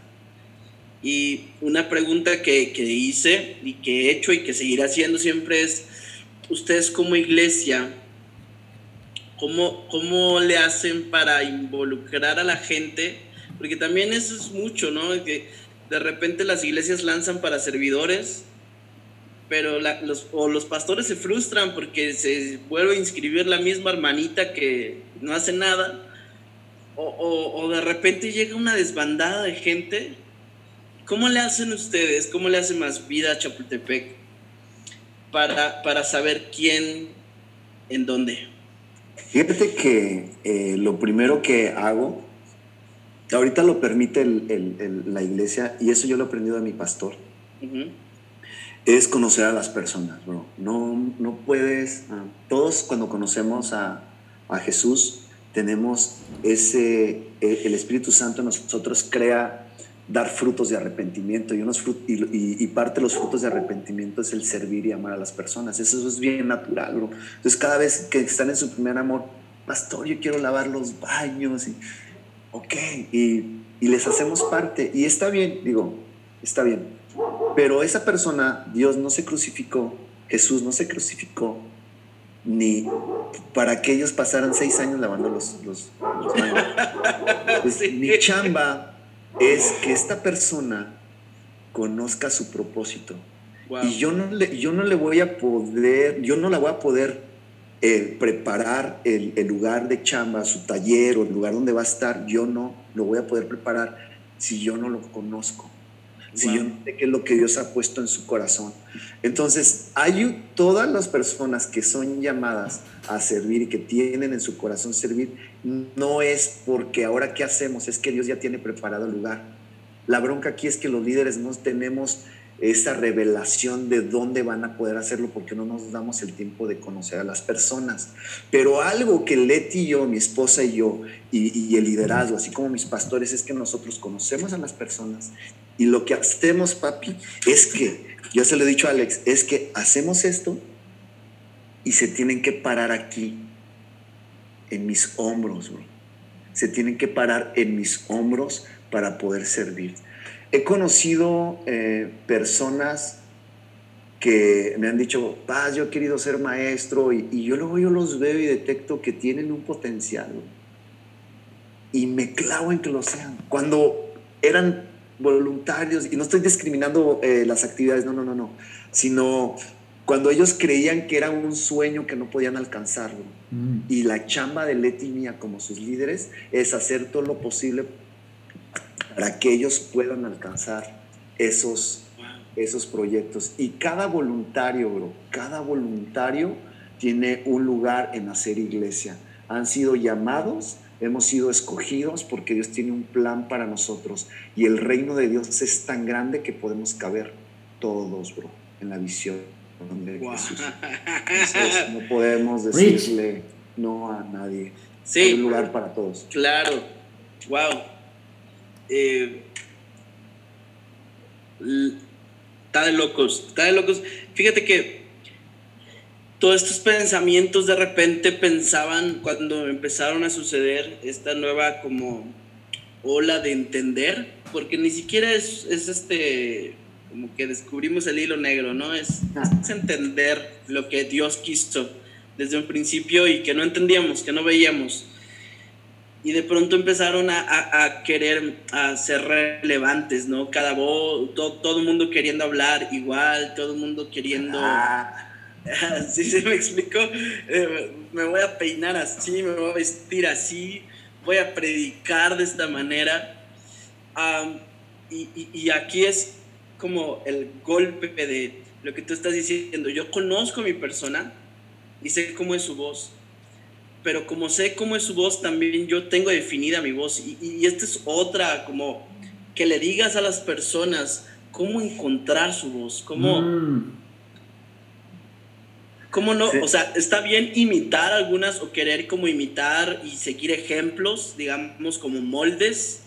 Y una pregunta que, que hice y que he hecho y que seguiré haciendo siempre es, ustedes como iglesia, ¿cómo, cómo le hacen para involucrar a la gente? Porque también eso es mucho, ¿no? Que de repente las iglesias lanzan para servidores, pero los, o los pastores se frustran porque se vuelve a inscribir la misma hermanita que no hace nada, o, de repente llega una desbandada de gente. ¿Cómo le hacen ustedes? ¿Cómo le hace más vida a Chapultepec para, para saber quién en dónde? Fíjate que eh, lo primero que hago, ahorita lo permite la iglesia, y eso yo lo he aprendido de mi pastor, es conocer a las personas, bro. No, no puedes, ah, todos cuando conocemos a, a Jesús, tenemos ese, e, el Espíritu Santo en nosotros crea dar frutos de arrepentimiento y, unos y, parte de los frutos de arrepentimiento es el servir y amar a las personas. Eso es bien natural, bro. Entonces cada vez que están en su primer amor, pastor, yo quiero lavar los baños, y, ok, y, y les hacemos parte. Y está bien, digo, está bien. Pero esa persona, Dios no se crucificó, Jesús no se crucificó, ni para que ellos pasaran seis años lavando los, los, baños. Pues, mi chamba es que esta persona conozca su propósito. Y yo no, le, yo no le voy a poder, yo no la voy a poder eh, preparar el, el, lugar de chamba, su taller o el lugar donde va a estar, yo no lo voy a poder preparar si yo no lo conozco, si yo no sé qué es lo que Dios ha puesto en su corazón. Entonces, hay todas las personas que son llamadas a servir y que tienen en su corazón servir, no es porque ahora qué hacemos, es que Dios ya tiene preparado el lugar. La bronca aquí es que los líderes no tenemos esa revelación de dónde van a poder hacerlo porque no nos damos el tiempo de conocer a las personas. Pero algo que Leti y yo, mi esposa y yo, y, el liderazgo, así como mis pastores, es que nosotros conocemos a las personas y lo que hacemos, papi, es que, yo se lo he dicho a Alex, es que hacemos esto y se tienen que parar aquí, en mis hombros, Se tienen que parar en mis hombros para poder servir. He conocido eh, personas que me han dicho, paz, yo he querido ser maestro, y, yo luego yo los veo y detecto que tienen un potencial. Y me clavo en que lo sean. Cuando eran voluntarios, y no estoy discriminando eh, las actividades, no, no, no, no, sino cuando ellos creían que era un sueño que no podían alcanzarlo. Mm. Y la chamba de Leti mía como sus líderes es hacer todo lo posible para que ellos puedan alcanzar esos, esos proyectos. Y cada voluntario, bro, cada voluntario tiene un lugar en hacer iglesia. Han sido llamados, hemos sido escogidos porque Dios tiene un plan para nosotros. Y el reino de Dios es tan grande que podemos caber todos, bro, en la visión no podemos decirle no a nadie. Sí. Hay un lugar para todos. Claro. Wow. Eh, está de locos. Está de locos. Fíjate que todos estos pensamientos de repente pensaban cuando empezaron a suceder esta nueva como ola de entender, porque ni siquiera es, es este como que descubrimos el hilo negro, ¿no? Es, es, entender lo que Dios quiso desde un principio y que no entendíamos, que no veíamos. Y de pronto empezaron a, a, querer a ser relevantes, ¿no? Cada voz, todo, el mundo queriendo hablar igual, todo el mundo queriendo... Ah. Sí, se me explicó. Eh, me voy a peinar así, me voy a vestir así, voy a predicar de esta manera. y, y, y, aquí es como el golpe de lo que tú estás diciendo. Yo conozco a mi persona y sé cómo es su voz. Pero como sé cómo es su voz, también yo tengo definida mi voz. Y, y esta es otra, como que le digas a las personas cómo encontrar su voz, cómo... Mm. ¿Cómo no? O sea, está bien imitar algunas o querer como imitar y seguir ejemplos, digamos, como moldes,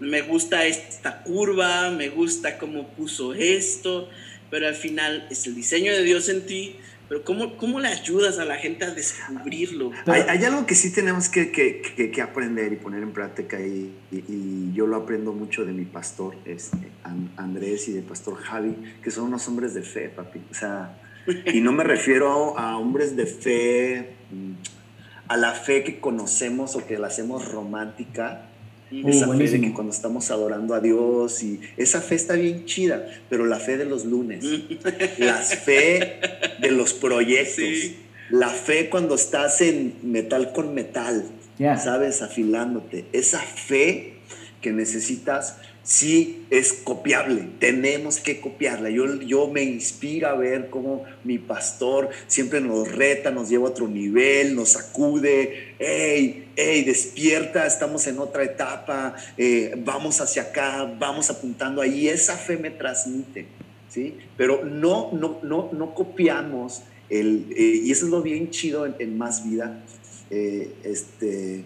me gusta esta curva, me gusta cómo puso esto, pero al final es el diseño de Dios en ti, pero ¿cómo, cómo le ayudas a la gente a descubrirlo? Hay, algo que sí tenemos que, que, que, aprender y poner en práctica y, y, yo lo aprendo mucho de mi pastor este, Andrés y de pastor Javi, que son unos hombres de fe, papi. O sea, y no me refiero a hombres de fe, a la fe que conocemos o que la hacemos romántica, Uh, esa fe de que cuando estamos adorando a Dios y esa fe está bien chida, pero la fe de los lunes, la fe de los proyectos, Sí. la fe cuando estás en metal con metal, Ya. ¿sabes? Afilándote, esa fe que necesitas sí es copiable, tenemos que copiarla. Yo, yo me inspiro a ver cómo mi pastor siempre nos reta, nos lleva a otro nivel, nos sacude, hey, hey, despierta, estamos en otra etapa, eh, vamos hacia acá, vamos apuntando ahí, esa fe me transmite, ¿sí? Pero no, no, no, no copiamos, el, eh, y eso es lo bien chido en, Más Vida, eh, este,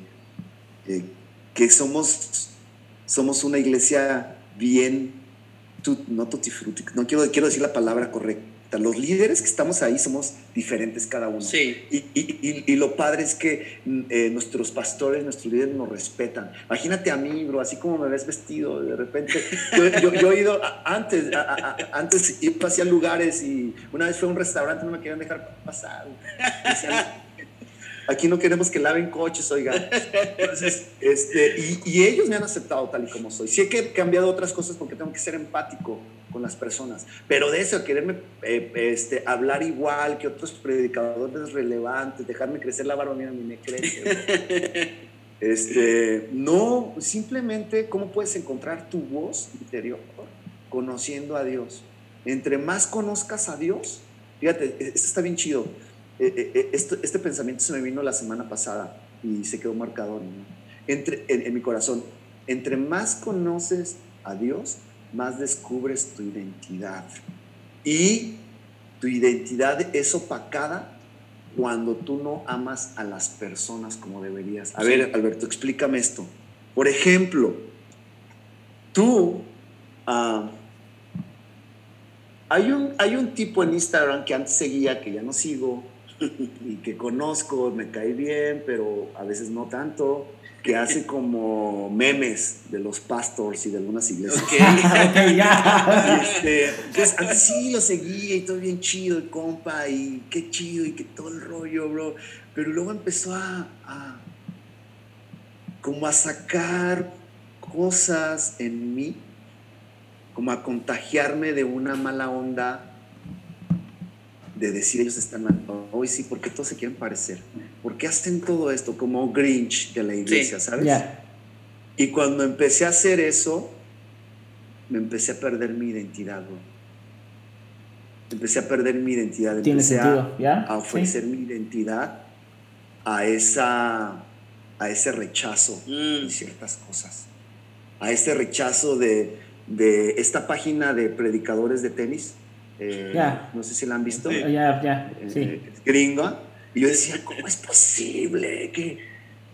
que somos somos una iglesia bien, tu- no tutti frutti, no quiero, quiero decir la palabra correcta. Los líderes que estamos ahí somos diferentes cada uno. Sí. Y, y- y- y lo padre es que eh, nuestros pastores, nuestros líderes nos respetan. Imagínate a mí, bro, así como me ves vestido, de repente. Yo, yo- yo he ido a- antes, a- a- a- antes iba hacia lugares y una vez fue a un restaurante, no me querían dejar pasar. Aquí no queremos que laven coches, oigan. Entonces, este, y, ellos me han aceptado tal y como soy. Sí he que- cambiado otras cosas porque tengo que ser empático con las personas, pero de eso, quererme eh, este, hablar igual que otros predicadores relevantes, dejarme crecer la barba, mira, ni me crece. No, simplemente, ¿cómo puedes encontrar tu voz interior? Conociendo a Dios. Entre más conozcas a Dios, fíjate, e- esto está bien chido. Eh, eh, eh, este pensamiento se me vino la semana pasada y se quedó marcado ¿no? Entre, en, en mi corazón. Entre más conoces a Dios, más descubres tu identidad. Y tu identidad es opacada cuando tú no amas a las personas como deberías. A ver, Alberto, explícame esto. Por ejemplo, tú, ah, hay, un, hay un tipo en Instagram que antes seguía, que ya no sigo, y que conozco, me cae bien, pero a veces no tanto, que hace como memes de los pastors y de algunas iglesias. Ok. ya. Este, pues antes sí lo seguía y todo bien chido, el compa, y qué chido, y que todo el rollo, bro. Pero luego empezó a, a como a sacar cosas en mí, como a contagiarme de una mala onda de decir ellos están mal. Hoy sí, ¿por qué todos se quieren parecer? ¿Por qué hacen todo esto como Grinch de la iglesia, sabes? Ya. Y cuando empecé a hacer eso, me empecé a perder mi identidad, bro. Empecé a perder mi identidad. Tiene empecé sentido, a, ¿ya? a ofrecer mi identidad a, esa, a ese rechazo Mm. de ciertas cosas. A ese rechazo de, de esta página de predicadores de tenis. Eh, Ya. No sé si la han visto. Sí. Ya, ya, sí. eh, gringa. Y yo decía, ¿cómo es posible que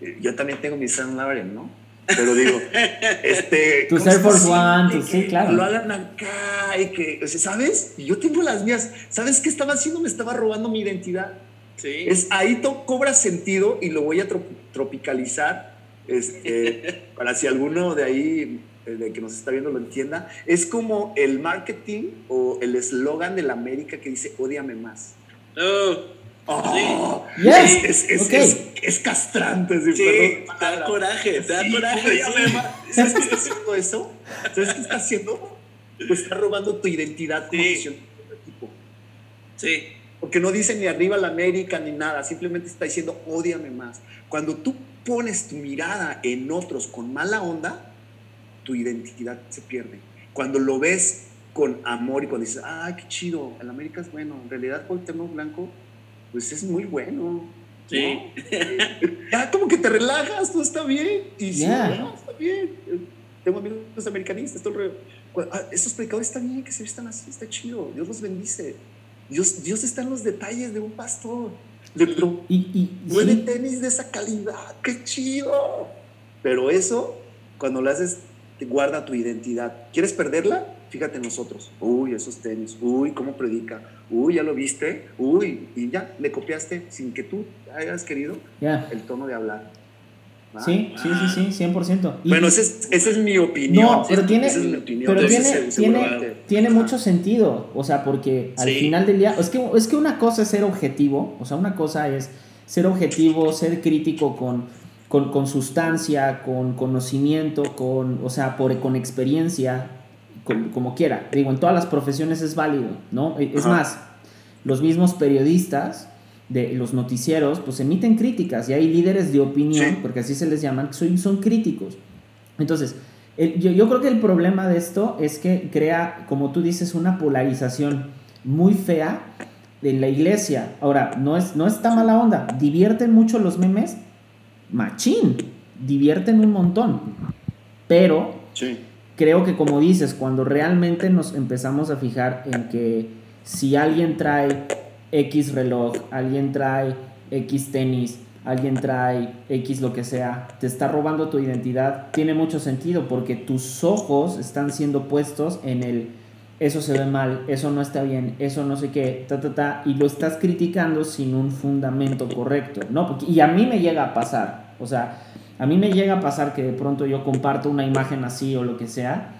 eh, yo también tengo mi San Lauren, ¿no? Pero digo, este, ¿cómo Air Force One, tus- sí, que claro. Lo hagan acá y que, o sea, ¿sabes? Y yo tengo las mías. ¿Sabes qué estaba haciendo? Me estaba robando mi identidad. Sí. Es ahí to- cobra sentido y lo voy a tro- tropicalizar este, para si alguno de ahí de que nos está viendo lo entienda. Es como el marketing o el eslogan de la América que dice ódiame más. Oh, Oh, es, es, es, ok. es, es castrante. sí, sí, te da coraje, te da Sí, coraje. ¿Sabes qué está haciendo eso? ¿Sabes qué está haciendo? Te está robando tu identidad como equipo. Sí. Porque no dice ni arriba la América ni nada, simplemente está diciendo ódiame más. Cuando tú pones tu mirada en otros con mala onda, tu identidad se pierde. Cuando lo ves con amor y cuando dices, ay, qué chido, el América es bueno, en realidad Cuauhtémoc Blanco, pues es muy bueno. Sí. ¿no? ya como que te relajas, todo está bien. Y sí, Ya. bueno, está bien. Tengo amigos americanistas, todo el ah, Estos predicadores están bien que se vistan así, está chido. Dios los bendice. Dios, Dios está en los detalles de un pastor. Le pro- Y, y Huele sí, tenis de esa calidad, qué chido. Pero eso, cuando lo haces, guarda tu identidad. ¿Quieres perderla? Fíjate en nosotros. Uy, esos tenis. Uy, cómo predica. Uy, ya lo viste. Uy, y ya le copiaste sin que tú hayas querido el tono de hablar. ¿Va? Sí, sí, sí, sí, 100%. Y- Bueno, esa es, esa es mi opinión. No, pero tiene, Esa es mi opinión. pero tiene, tiene, mucho sentido, o sea, porque al Sí. final del día, es que, es que una cosa es ser objetivo, o sea, una cosa es ser objetivo, ser crítico con, con, con sustancia, con conocimiento, con, o sea, por, con experiencia, con- como quiera. Digo, en todas las profesiones es válido, ¿no? E, Es Ajá. más, los mismos periodistas de los noticieros, pues emiten críticas y hay líderes de opinión, Sí. porque así se les llaman, que son, son críticos. Entonces, el- yo, yo creo que el problema de esto es que crea, como tú dices, una polarización muy fea en la iglesia. Ahora, no, es, no está mala onda, divierten mucho los memes, machín, divierten un montón, pero Sí. creo que como dices, cuando realmente nos empezamos a fijar en que si alguien trae X reloj, alguien trae X tenis, alguien trae X lo que sea, te está robando tu identidad, tiene mucho sentido porque tus ojos están siendo puestos en el eso se ve mal, eso no está bien, eso no sé qué, ta, ta, ta, y lo estás criticando sin un fundamento correcto, ¿no? Porque- y a mí me llega a pasar, o sea, a mí me llega a pasar que de pronto yo comparto una imagen así o lo que sea,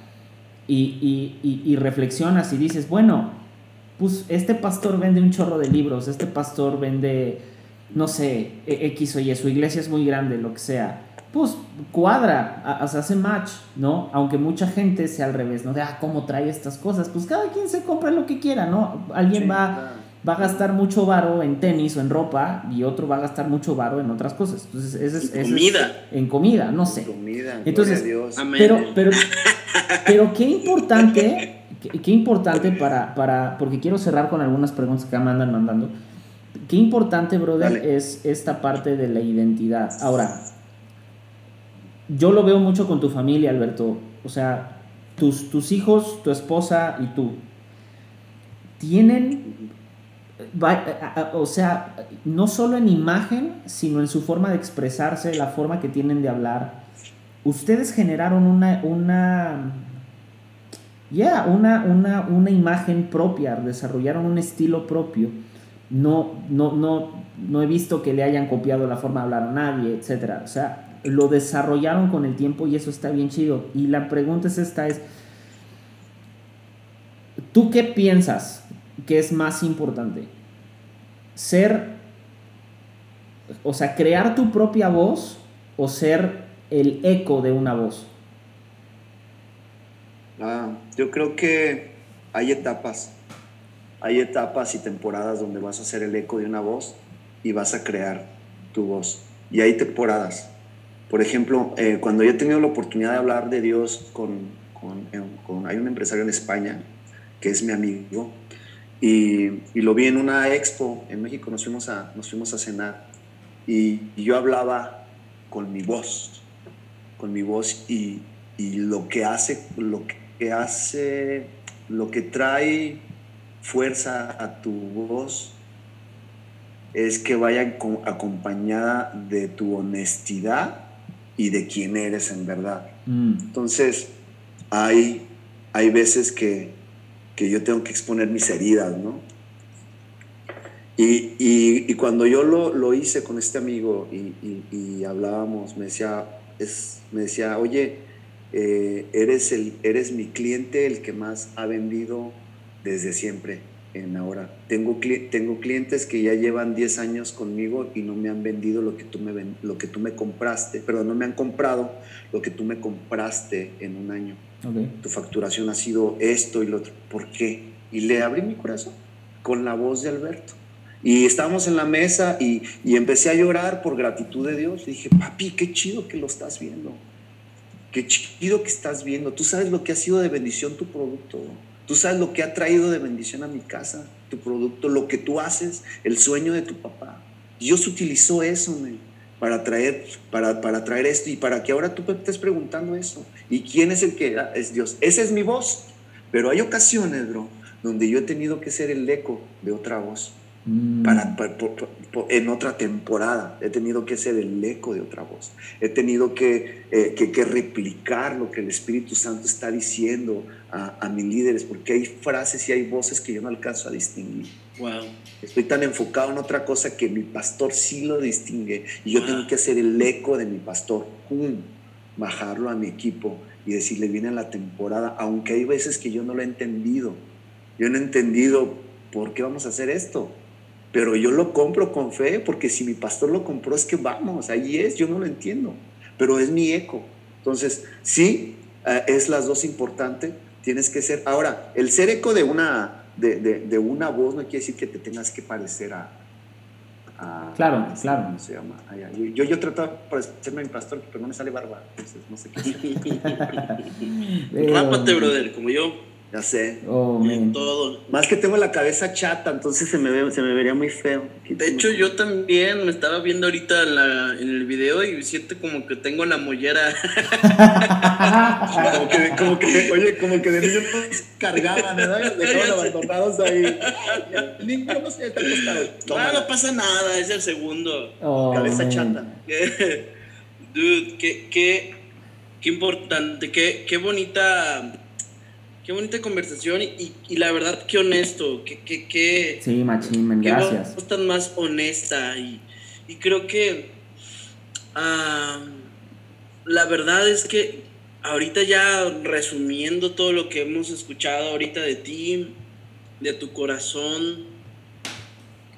y, y, reflexionas y dices, bueno, pues este pastor vende un chorro de libros, este pastor vende, no sé, e- X o Y, su iglesia es muy grande, lo que sea. Pues cuadra, o sea, hace match, ¿no? Aunque mucha gente sea al revés, ¿no? De, ah, ¿cómo trae estas cosas? Pues cada quien se compra lo que quiera, ¿no? Alguien Sí, va, claro. va a gastar mucho varo en tenis o en ropa y otro va a gastar mucho varo en otras cosas. Entonces, ese es... En es- comida. en comida, no sé. Comida, Entonces, Dios. Amén. Pero, pero, pero qué importante, qué, qué importante para, para, porque quiero cerrar con algunas preguntas que me andan mandando. Qué importante, brother, Dale. es esta parte de la identidad. Ahora, yo lo veo mucho con tu familia, Alberto. O sea, tus, tus hijos, tu esposa y tú, tienen, o sea, no solo en imagen, sino en su forma de expresarse, la forma que tienen de hablar. Ustedes generaron una, una, ya, una, una, una imagen propia, desarrollaron un estilo propio. No, no, no, no he visto que le hayan copiado la forma de hablar a nadie, etc. O sea, lo desarrollaron con el tiempo y eso está bien chido. Y la pregunta es esta, es, ¿tú qué piensas que es más importante? Ser, o sea, crear tu propia voz o ser el eco de una voz. Ah, yo creo que hay etapas. Hay etapas y temporadas donde vas a ser el eco de una voz y vas a crear tu voz. Y hay temporadas. Por ejemplo, eh, cuando yo he tenido la oportunidad de hablar de Dios con, eh, Hay un empresario en España que es mi amigo y, lo vi en una expo en México, nos fuimos a, nos fuimos a cenar y, yo hablaba con mi voz, con mi voz y, y lo que hace, lo que hace, lo que trae fuerza a tu voz es que vaya co- acompañada de tu honestidad y de quién eres en verdad. Mm, Entonces, hay, hay veces que, que yo tengo que exponer mis heridas, ¿no? Y, y- y cuando yo lo, lo hice con este amigo y, y- y hablábamos, me decía, es, me decía oye, eh, eres, el, eres mi cliente, el que más ha vendido desde siempre en ahora. Tengo, tengo clientes que ya llevan 10 años conmigo y no me han vendido lo que tú me, lo que tú me compraste, perdón, no me han comprado lo que tú me compraste en un año. ok. Tu facturación ha sido esto y lo otro. ¿Por qué? Y le abrí mi corazón con la voz de Alberto. Y estábamos en la mesa y, y empecé a llorar por gratitud de Dios. Le dije, papi, qué chido que lo estás viendo. Qué chido que estás viendo. Tú sabes lo que ha sido de bendición tu producto. Tú sabes lo que ha traído de bendición a mi casa, tu producto, lo que tú haces, el sueño de tu papá. Dios utilizó eso, men, para traer, para, para traer esto y para que ahora tú te estés preguntando eso. ¿Y quién es el que era? es Dios? Esa es mi voz. Pero hay ocasiones, bro, donde yo he tenido que ser el eco de otra voz. Mm, Para, para- por- por- por- en otra temporada he tenido que ser el eco de otra voz. He tenido que, eh, que, que replicar lo que el Espíritu Santo está diciendo a, a mis líderes, porque hay frases y hay voces que yo no alcanzo a distinguir. Wow. Estoy tan enfocado en otra cosa que mi pastor sí lo distingue y yo Ah. tengo que hacer el eco de mi pastor, ¡pum! bajarlo a mi equipo y decirle, viene la temporada, aunque hay veces que yo no lo he entendido. Yo no he entendido por qué vamos a hacer esto. pero yo lo compro con fe, porque si mi pastor lo compró es que vamos, ahí es, yo no lo entiendo, pero es mi eco. Entonces, sí, eh, es las dos importantes, tienes que ser, ahora, el ser eco de una, de, de, de una voz no quiere decir que te tengas que parecer a, claro, claro. ¿Cómo se llama? yo, yo trato de parecerme a mi pastor, pero no me sale barba, entonces no sé qué Rápate, brother, como yo. Ya sé. Oh, todo. Más que tengo la cabeza chata, entonces se me, ve, se me vería muy feo. De hecho, yo también me estaba viendo ahorita en, la, en el video y siento como que tengo la mollera. como, que, como que, oye, como que de niños nos cargaban, ¿verdad? Dejaban abandonados ahí. Niño no sé, está acostado. No, no pasa nada, es el segundo. Oh, cabeza chata. Dude, qué, qué, qué importante, qué, qué bonita Qué bonita conversación y, y, la verdad, qué honesto, qué... qué, qué sí, machín, gracias. Qué tan más honesta y, y creo que uh, la verdad es que ahorita ya resumiendo todo lo que hemos escuchado ahorita de ti, de tu corazón,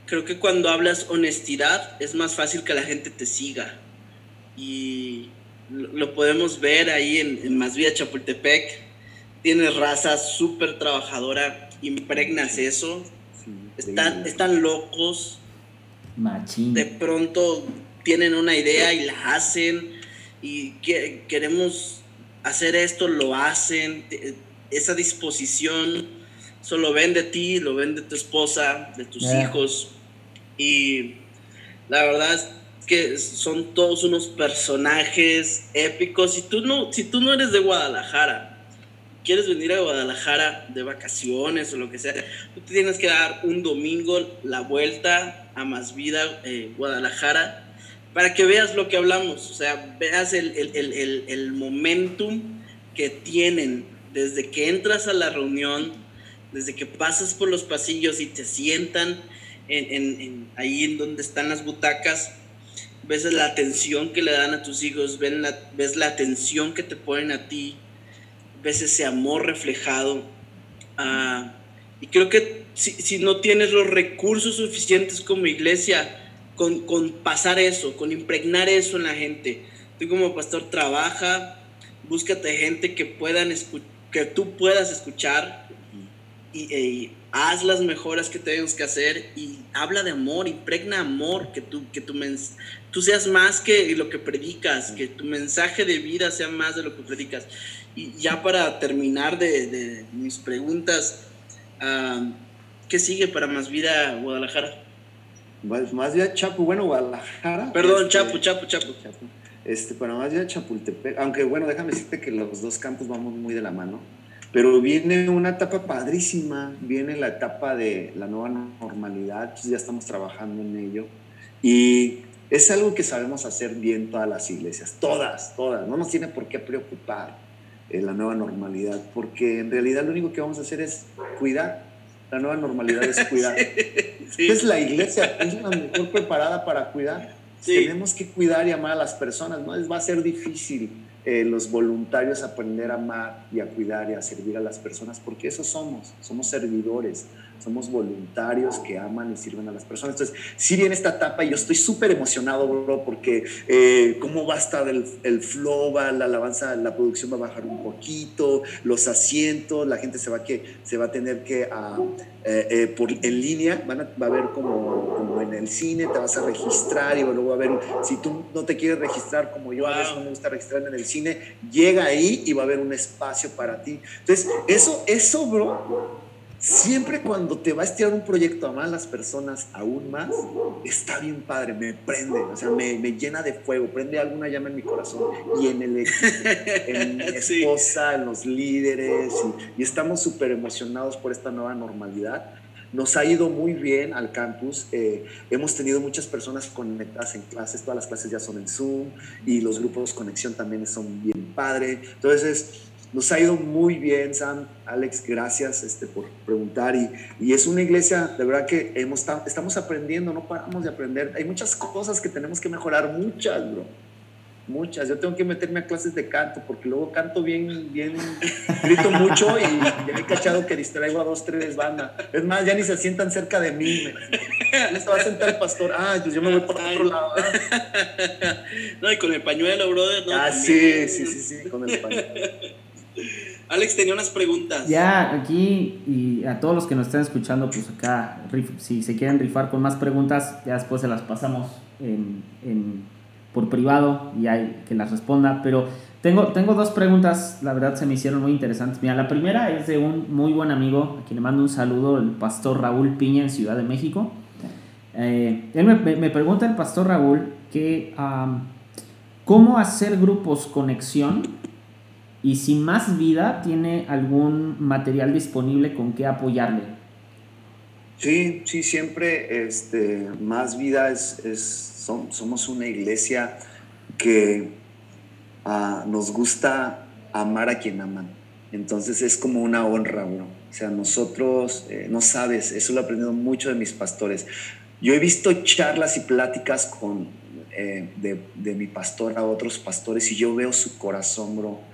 creo que cuando hablas honestidad es más fácil que la gente te siga y lo podemos ver ahí en, en Más Vida Chapultepec tienes raza súper trabajadora, impregnas eso. están, están locos. Machín. De pronto tienen una idea y la hacen. Y que, queremos hacer esto, lo hacen. Esa disposición solo ven de ti, lo ven de tu esposa, de tus hijos. Y la verdad es que son todos unos personajes épicos. Si tú no, si tú no eres de Guadalajara, quieres venir a Guadalajara de vacaciones o lo que sea, tú tienes que dar un domingo la vuelta a Más Vida eh, Guadalajara para que veas lo que hablamos, o sea, veas el, el, el, momentum que tienen desde que entras a la reunión, desde que pasas por los pasillos y te sientan en, ahí en donde están las butacas, ves la atención que le dan a tus hijos, ven ves la atención que te ponen a ti, ves ese amor reflejado. Ah, y creo que si, no tienes los recursos suficientes como iglesia, con, con, pasar eso, con impregnar eso en la gente. Tú como pastor trabaja, búscate gente que, puedan que tú puedas escuchar y, y, haz las mejoras que tengas que hacer y habla de amor, impregna amor, que tú, que tú seas más que lo que predicas, que tu mensaje de vida sea más de lo que predicas. Y ya para terminar de, mis preguntas, ¿qué sigue para Más Vida Guadalajara? Más, Vida Chapu, bueno, Guadalajara. Perdón, este, Chapu, Chapu, Chapu. Este, para Más Vida Chapultepec, aunque bueno, déjame decirte que los dos campos vamos muy de la mano, pero viene una etapa padrísima, viene la etapa de la nueva normalidad, entonces ya estamos trabajando en ello. Y es algo que sabemos hacer bien todas las iglesias, todas, todas, no nos tiene por qué preocupar en la nueva normalidad, porque en realidad lo único que vamos a hacer es cuidar. La nueva normalidad es cuidar. Es la iglesia, es la mejor preparada para cuidar. Tenemos que cuidar y amar a las personas, ¿no? Es, va a ser difícil eh, los voluntarios aprender a amar y a cuidar y a servir a las personas, porque eso somos, somos servidores, somos voluntarios que aman y sirven a las personas. Entonces, si viene esta etapa y yo estoy súper emocionado, bro, porque eh, cómo va a estar el, el, flow, va, la alabanza, la producción va a bajar un poquito, los asientos, la gente se va, que, se va a tener que, ah, eh, eh, por, en línea, van a, va a ver como, como en el cine, te vas a registrar y luego va a ver, si tú no te quieres registrar como yo, a veces no me gusta registrarme en el cine, llega ahí y va a haber un espacio para ti. Entonces, eso, eso, bro, siempre cuando te va a estirar un proyecto a más las personas aún más, está bien padre, me prende, o sea, me, me llena de fuego, prende alguna llama en mi corazón y en el en mi esposa, en los líderes, y, y estamos súper emocionados por esta nueva normalidad. Nos ha ido muy bien al campus. Eh, hemos tenido muchas personas conectadas en clases. Todas las clases ya son en Zoom y los grupos de conexión también son bien padre. Entonces, nos ha ido muy bien, Sam, Alex, gracias este, por preguntar. Y, y es una iglesia, de verdad que hemos, estamos aprendiendo, no paramos de aprender. Hay muchas cosas que tenemos que mejorar, muchas, bro. muchas. Yo tengo que meterme a clases de canto porque luego canto bien, bien, grito mucho y ya he cachado que distraigo a dos, tres bandas. Es más, ya ni se sientan cerca de mí. ¿Dónde se va a sentar el pastor? Ah, pues yo me voy por otro lado. no, y con el pañuelo, brother. ah, sí, sí, sí, sí, con el pañuelo. Alex tenía unas preguntas. Ya, aquí y a todos los que nos están escuchando, pues acá, si se quieren rifar con más preguntas, ya después se las pasamos en, en, por privado y hay que las responda. Pero tengo, tengo dos preguntas, la verdad se me hicieron muy interesantes. Mira, la primera es de un muy buen amigo, a quien le mando un saludo, el pastor Raúl Piña en Ciudad de México. Eh, él me, me, pregunta el pastor Raúl que cómo hacer grupos conexión y si Más Vida tiene algún material disponible con qué apoyarle. Sí, sí, siempre este, Más Vida es, es somos una iglesia que uh, nos gusta amar a quien aman. Entonces es como una honra, bro. O sea, nosotros, eh, no sabes, eso lo he aprendido mucho de mis pastores. Yo he visto charlas y pláticas con, eh, de, de, mi pastor a otros pastores y yo veo su corazón, bro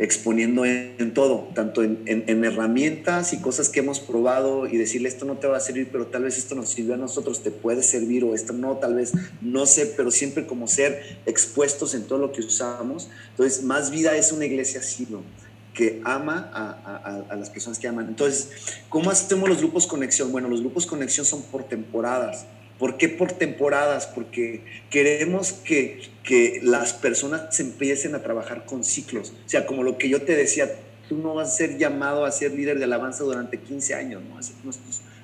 exponiendo en, todo, tanto en, herramientas y cosas que hemos probado y decirle esto no te va a servir, pero tal vez esto nos sirvió a nosotros, te puede servir o esto no, tal vez no sé, pero siempre como ser expuestos en todo lo que usamos. Entonces, más vida es una iglesia así, ¿no? que ama a, a, las personas que aman. Entonces, ¿cómo hacemos los grupos conexión? Bueno, los grupos conexión son por temporadas. ¿Por qué por temporadas? Porque queremos que, que las personas empiecen a trabajar con ciclos. O sea, como lo que yo te decía, tú no vas a ser llamado a ser líder de alabanza durante 15 años, ¿no?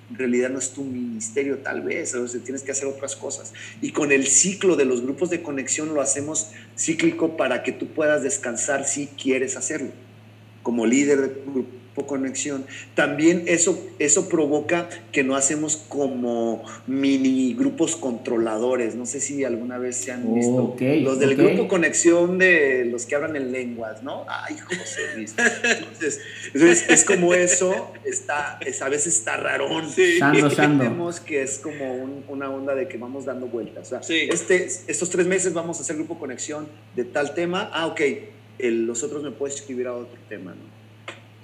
en realidad no es tu ministerio tal vez, o sea, tienes que hacer otras cosas. Y con el ciclo de los grupos de conexión lo hacemos cíclico para que tú puedas descansar si quieres hacerlo, como líder de grupo conexión. También eso, eso provoca que no hacemos como mini grupos controladores. No sé si alguna vez se han visto. los del grupo conexión de los que hablan en lenguas, ¿no? Ay, José Luis. Entonces, es como eso, está, es, a veces está rarón. Sí. Vemos que es como una onda de que vamos dando vueltas. O sea, este, estos tres meses vamos a hacer grupo conexión de tal tema. Ah, ok. los otros me puedes escribir a otro tema, ¿no?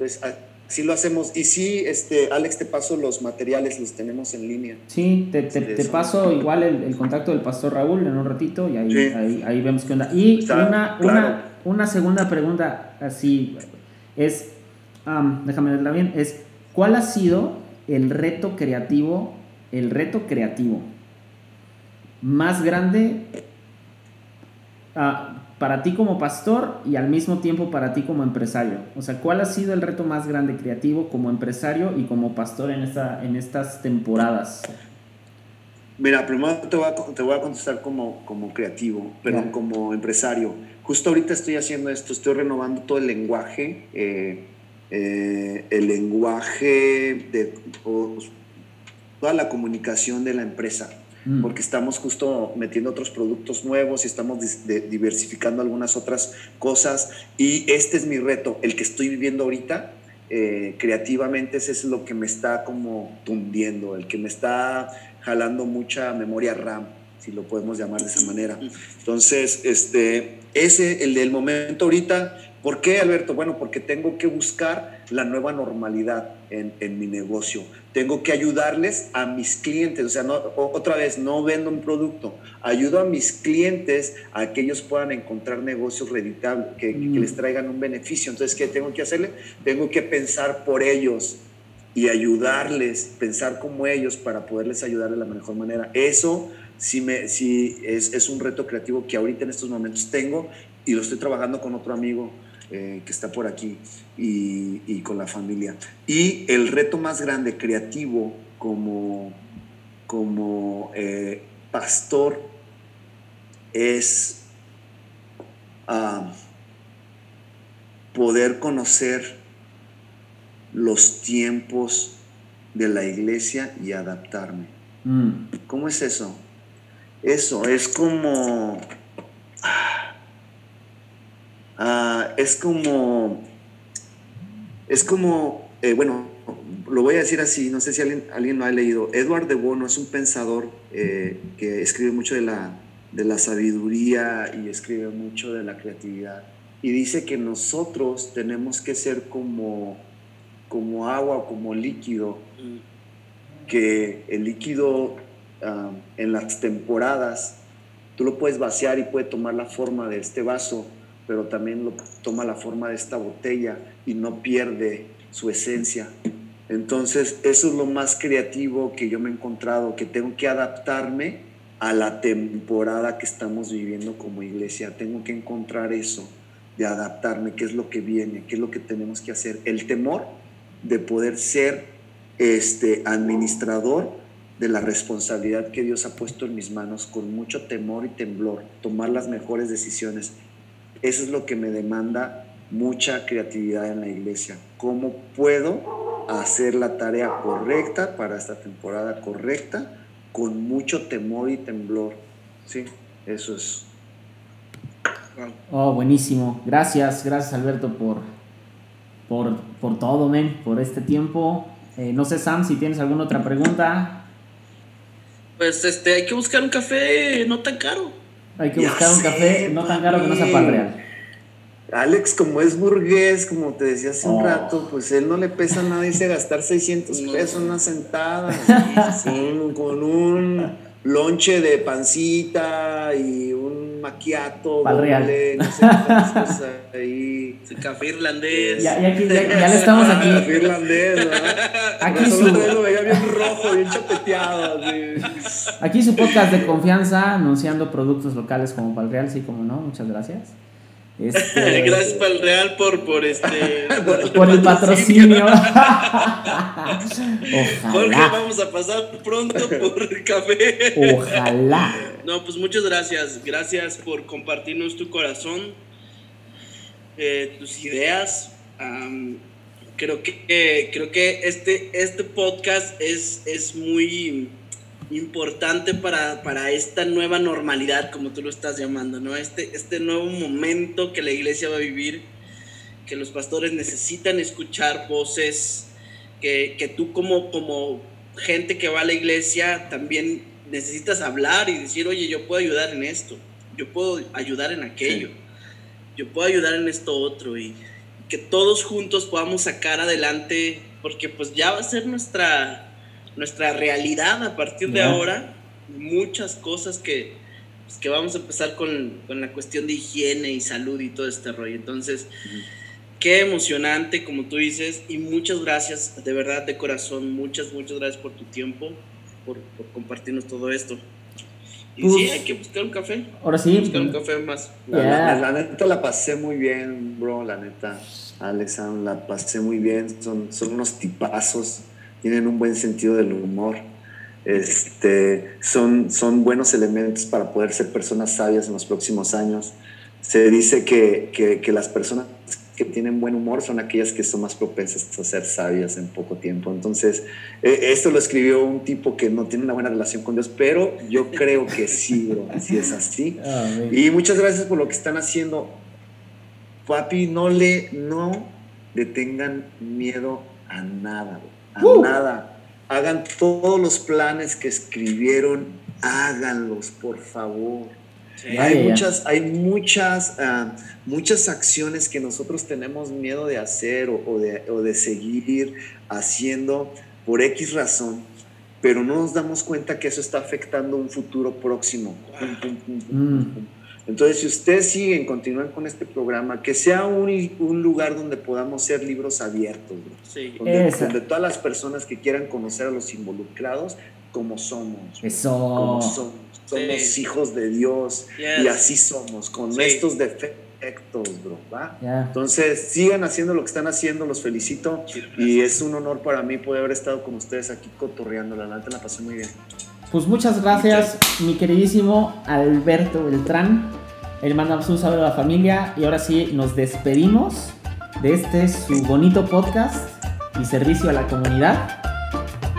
Entonces, así lo hacemos. Y sí, este, Alex, te paso los materiales, los tenemos en línea. Sí, te, te, paso igual el, contacto del pastor Raúl en un ratito y ahí, ahí, vemos qué onda. Y una, una, una, segunda pregunta así es, déjame verla bien, es, ¿cuál ha sido el reto creativo, el reto creativo más grande? Uh, para ti como pastor y al mismo tiempo para ti como empresario? O sea, ¿cuál ha sido el reto más grande creativo como empresario y como pastor en, esta, en estas temporadas? Mira, primero te voy a, te voy a contestar como, como creativo, perdón, como empresario. Justo ahorita estoy haciendo esto, estoy renovando todo el lenguaje, eh, eh, el lenguaje de toda la comunicación de la empresa. Mm. porque estamos justo metiendo otros productos nuevos y estamos diversificando algunas otras cosas. Y este es mi reto, el que estoy viviendo ahorita. Eh, creativamente ese es lo que me está como tundiendo, el que me está jalando mucha memoria RAM, si lo podemos llamar de esa manera. Entonces, este, ese, el del momento ahorita, ¿por qué, Alberto? Bueno, porque tengo que buscar la nueva normalidad en, en mi negocio tengo que ayudarles a mis clientes, o sea, no, otra vez, no vendo un producto, ayudo a mis clientes a que ellos puedan encontrar negocios reditables, que, mm. les traigan un beneficio. Entonces, ¿qué tengo que hacerle? Tengo que pensar por ellos y ayudarles, pensar como ellos para poderles ayudar de la mejor manera. Eso sí, me, sí es, es un reto creativo que ahorita en estos momentos tengo y lo estoy trabajando con otro amigo eh, que está por aquí y, con la familia. Y el reto más grande creativo como, como eh, pastor es ah, poder conocer los tiempos de la iglesia y adaptarme. Mm. ¿Cómo es eso? Eso es como... Ah, es como, es como, eh, bueno, lo voy a decir así, no sé si alguien, alguien lo ha leído. Edward de Bono es un pensador eh, que escribe mucho de la, de la sabiduría y escribe mucho de la creatividad. Y dice que nosotros tenemos que ser como, como agua como líquido, que el líquido ah, en las temporadas tú lo puedes vaciar y puede tomar la forma de este vaso, pero también lo toma la forma de esta botella y no pierde su esencia. Entonces, eso es lo más creativo que yo me he encontrado, que tengo que adaptarme a la temporada que estamos viviendo como iglesia. Tengo que encontrar eso, de adaptarme, qué es lo que viene, qué es lo que tenemos que hacer. El temor de poder ser este administrador de la responsabilidad que Dios ha puesto en mis manos con mucho temor y temblor, tomar las mejores decisiones. Eso es lo que me demanda mucha creatividad en la iglesia. ¿Cómo puedo hacer la tarea correcta para esta temporada correcta con mucho temor y temblor? Sí, eso es. Oh, buenísimo. Gracias, gracias Alberto por, por, por todo, men, por este tiempo. Eh, no sé, Sam, si tienes alguna otra pregunta. Pues este, hay que buscar un café no tan caro. Hay que buscar un café no tan caro que no sea pan real. Alex, como es burgués, como te decía hace un Oh. rato, pues él no le pesa nada irse a gastar 600 pesos una sentada con, con un lonche de pancita y un maquiato, Pal real. doble, no sé cosas ahí. Su café irlandés. Ya, ya, aquí- ya- ya le estamos aquí. Café irlandés, ¿verdad? Aquí su- lo veía bien rojo, bien chapeteado. así. Aquí su podcast de confianza anunciando productos locales como Palreal, sí, como no, muchas gracias. Este, Gracias para el Real por, por este. por el patrocinio. Jorge, Ojalá. vamos a pasar pronto por café. Ojalá. No, pues muchas gracias. Gracias por compartirnos tu corazón, eh, tus ideas. Creo que, creo que este, este podcast es, es muy importante para, para esta nueva normalidad, como tú lo estás llamando, ¿no? Este, este nuevo momento que la iglesia va a vivir, que los pastores necesitan escuchar voces, que, que tú como, como gente que va a la iglesia también necesitas hablar y decir, oye, yo puedo ayudar en esto, yo puedo ayudar en aquello, yo puedo ayudar en esto otro y que todos juntos podamos sacar adelante, porque pues ya va a ser nuestra, nuestra realidad a partir de ahora, muchas cosas que, pues, que vamos a empezar con, con la cuestión de higiene y salud y todo este rollo. Entonces, qué emocionante, como tú dices, y muchas gracias, de verdad, de corazón, muchas, muchas gracias por tu tiempo, por, por compartirnos todo esto. Y Pues- sí, hay que buscar un café, Ahora sí. buscar un café más. La, Ya. la- la neta la pasé muy bien, bro, la neta. Alex, Sam, la pasé muy bien. Son, son unos tipazos, tienen un buen sentido del humor. Este, son, son buenos elementos para poder ser personas sabias en los próximos años. Se dice que, que, que las personas que tienen buen humor son aquellas que son más propensas a ser sabias en poco tiempo. Entonces, eh, esto lo escribió un tipo que no tiene una buena relación con Dios, pero yo creo que sí, bro, si es así. Y muchas gracias por lo que están haciendo. Papi, no le, no le tengan miedo a nada, a Uh. nada. Hagan todos los planes que escribieron, háganlos, por favor. Sí. Hay ya, muchas, hay muchas, ah, muchas acciones que nosotros tenemos miedo de hacer o, o de, o de seguir haciendo por X razón, pero no nos damos cuenta que eso está afectando un futuro próximo. Pum, Entonces, si ustedes siguen, continúan con este programa, que sea un, un lugar donde podamos ser libros abiertos, bro. Sí. donde, donde todas las personas que quieran conocer a los involucrados, como somos. bro Eso. como somos. Somos Sí. hijos de Dios Yes. y así somos, con Sí. estos defectos, bro, ¿va? Ya. Entonces, sigan haciendo lo que están haciendo, los felicito y es un honor para mí poder haber estado con ustedes aquí cotorreando, la neta la pasé muy bien. Pues muchas gracias, mi queridísimo Alberto Beltrán. Le mandamos un saludo a la familia y ahora sí nos despedimos de este su bonito podcast y servicio a la comunidad.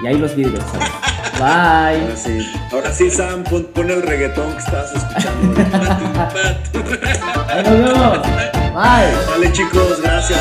Y ahí los vídeos. Bye. Ahora sí, ahora sí Sam, pon, pon el reggaetón que estabas escuchando. Ahí nos vemos. Bye. Vale chicos, gracias.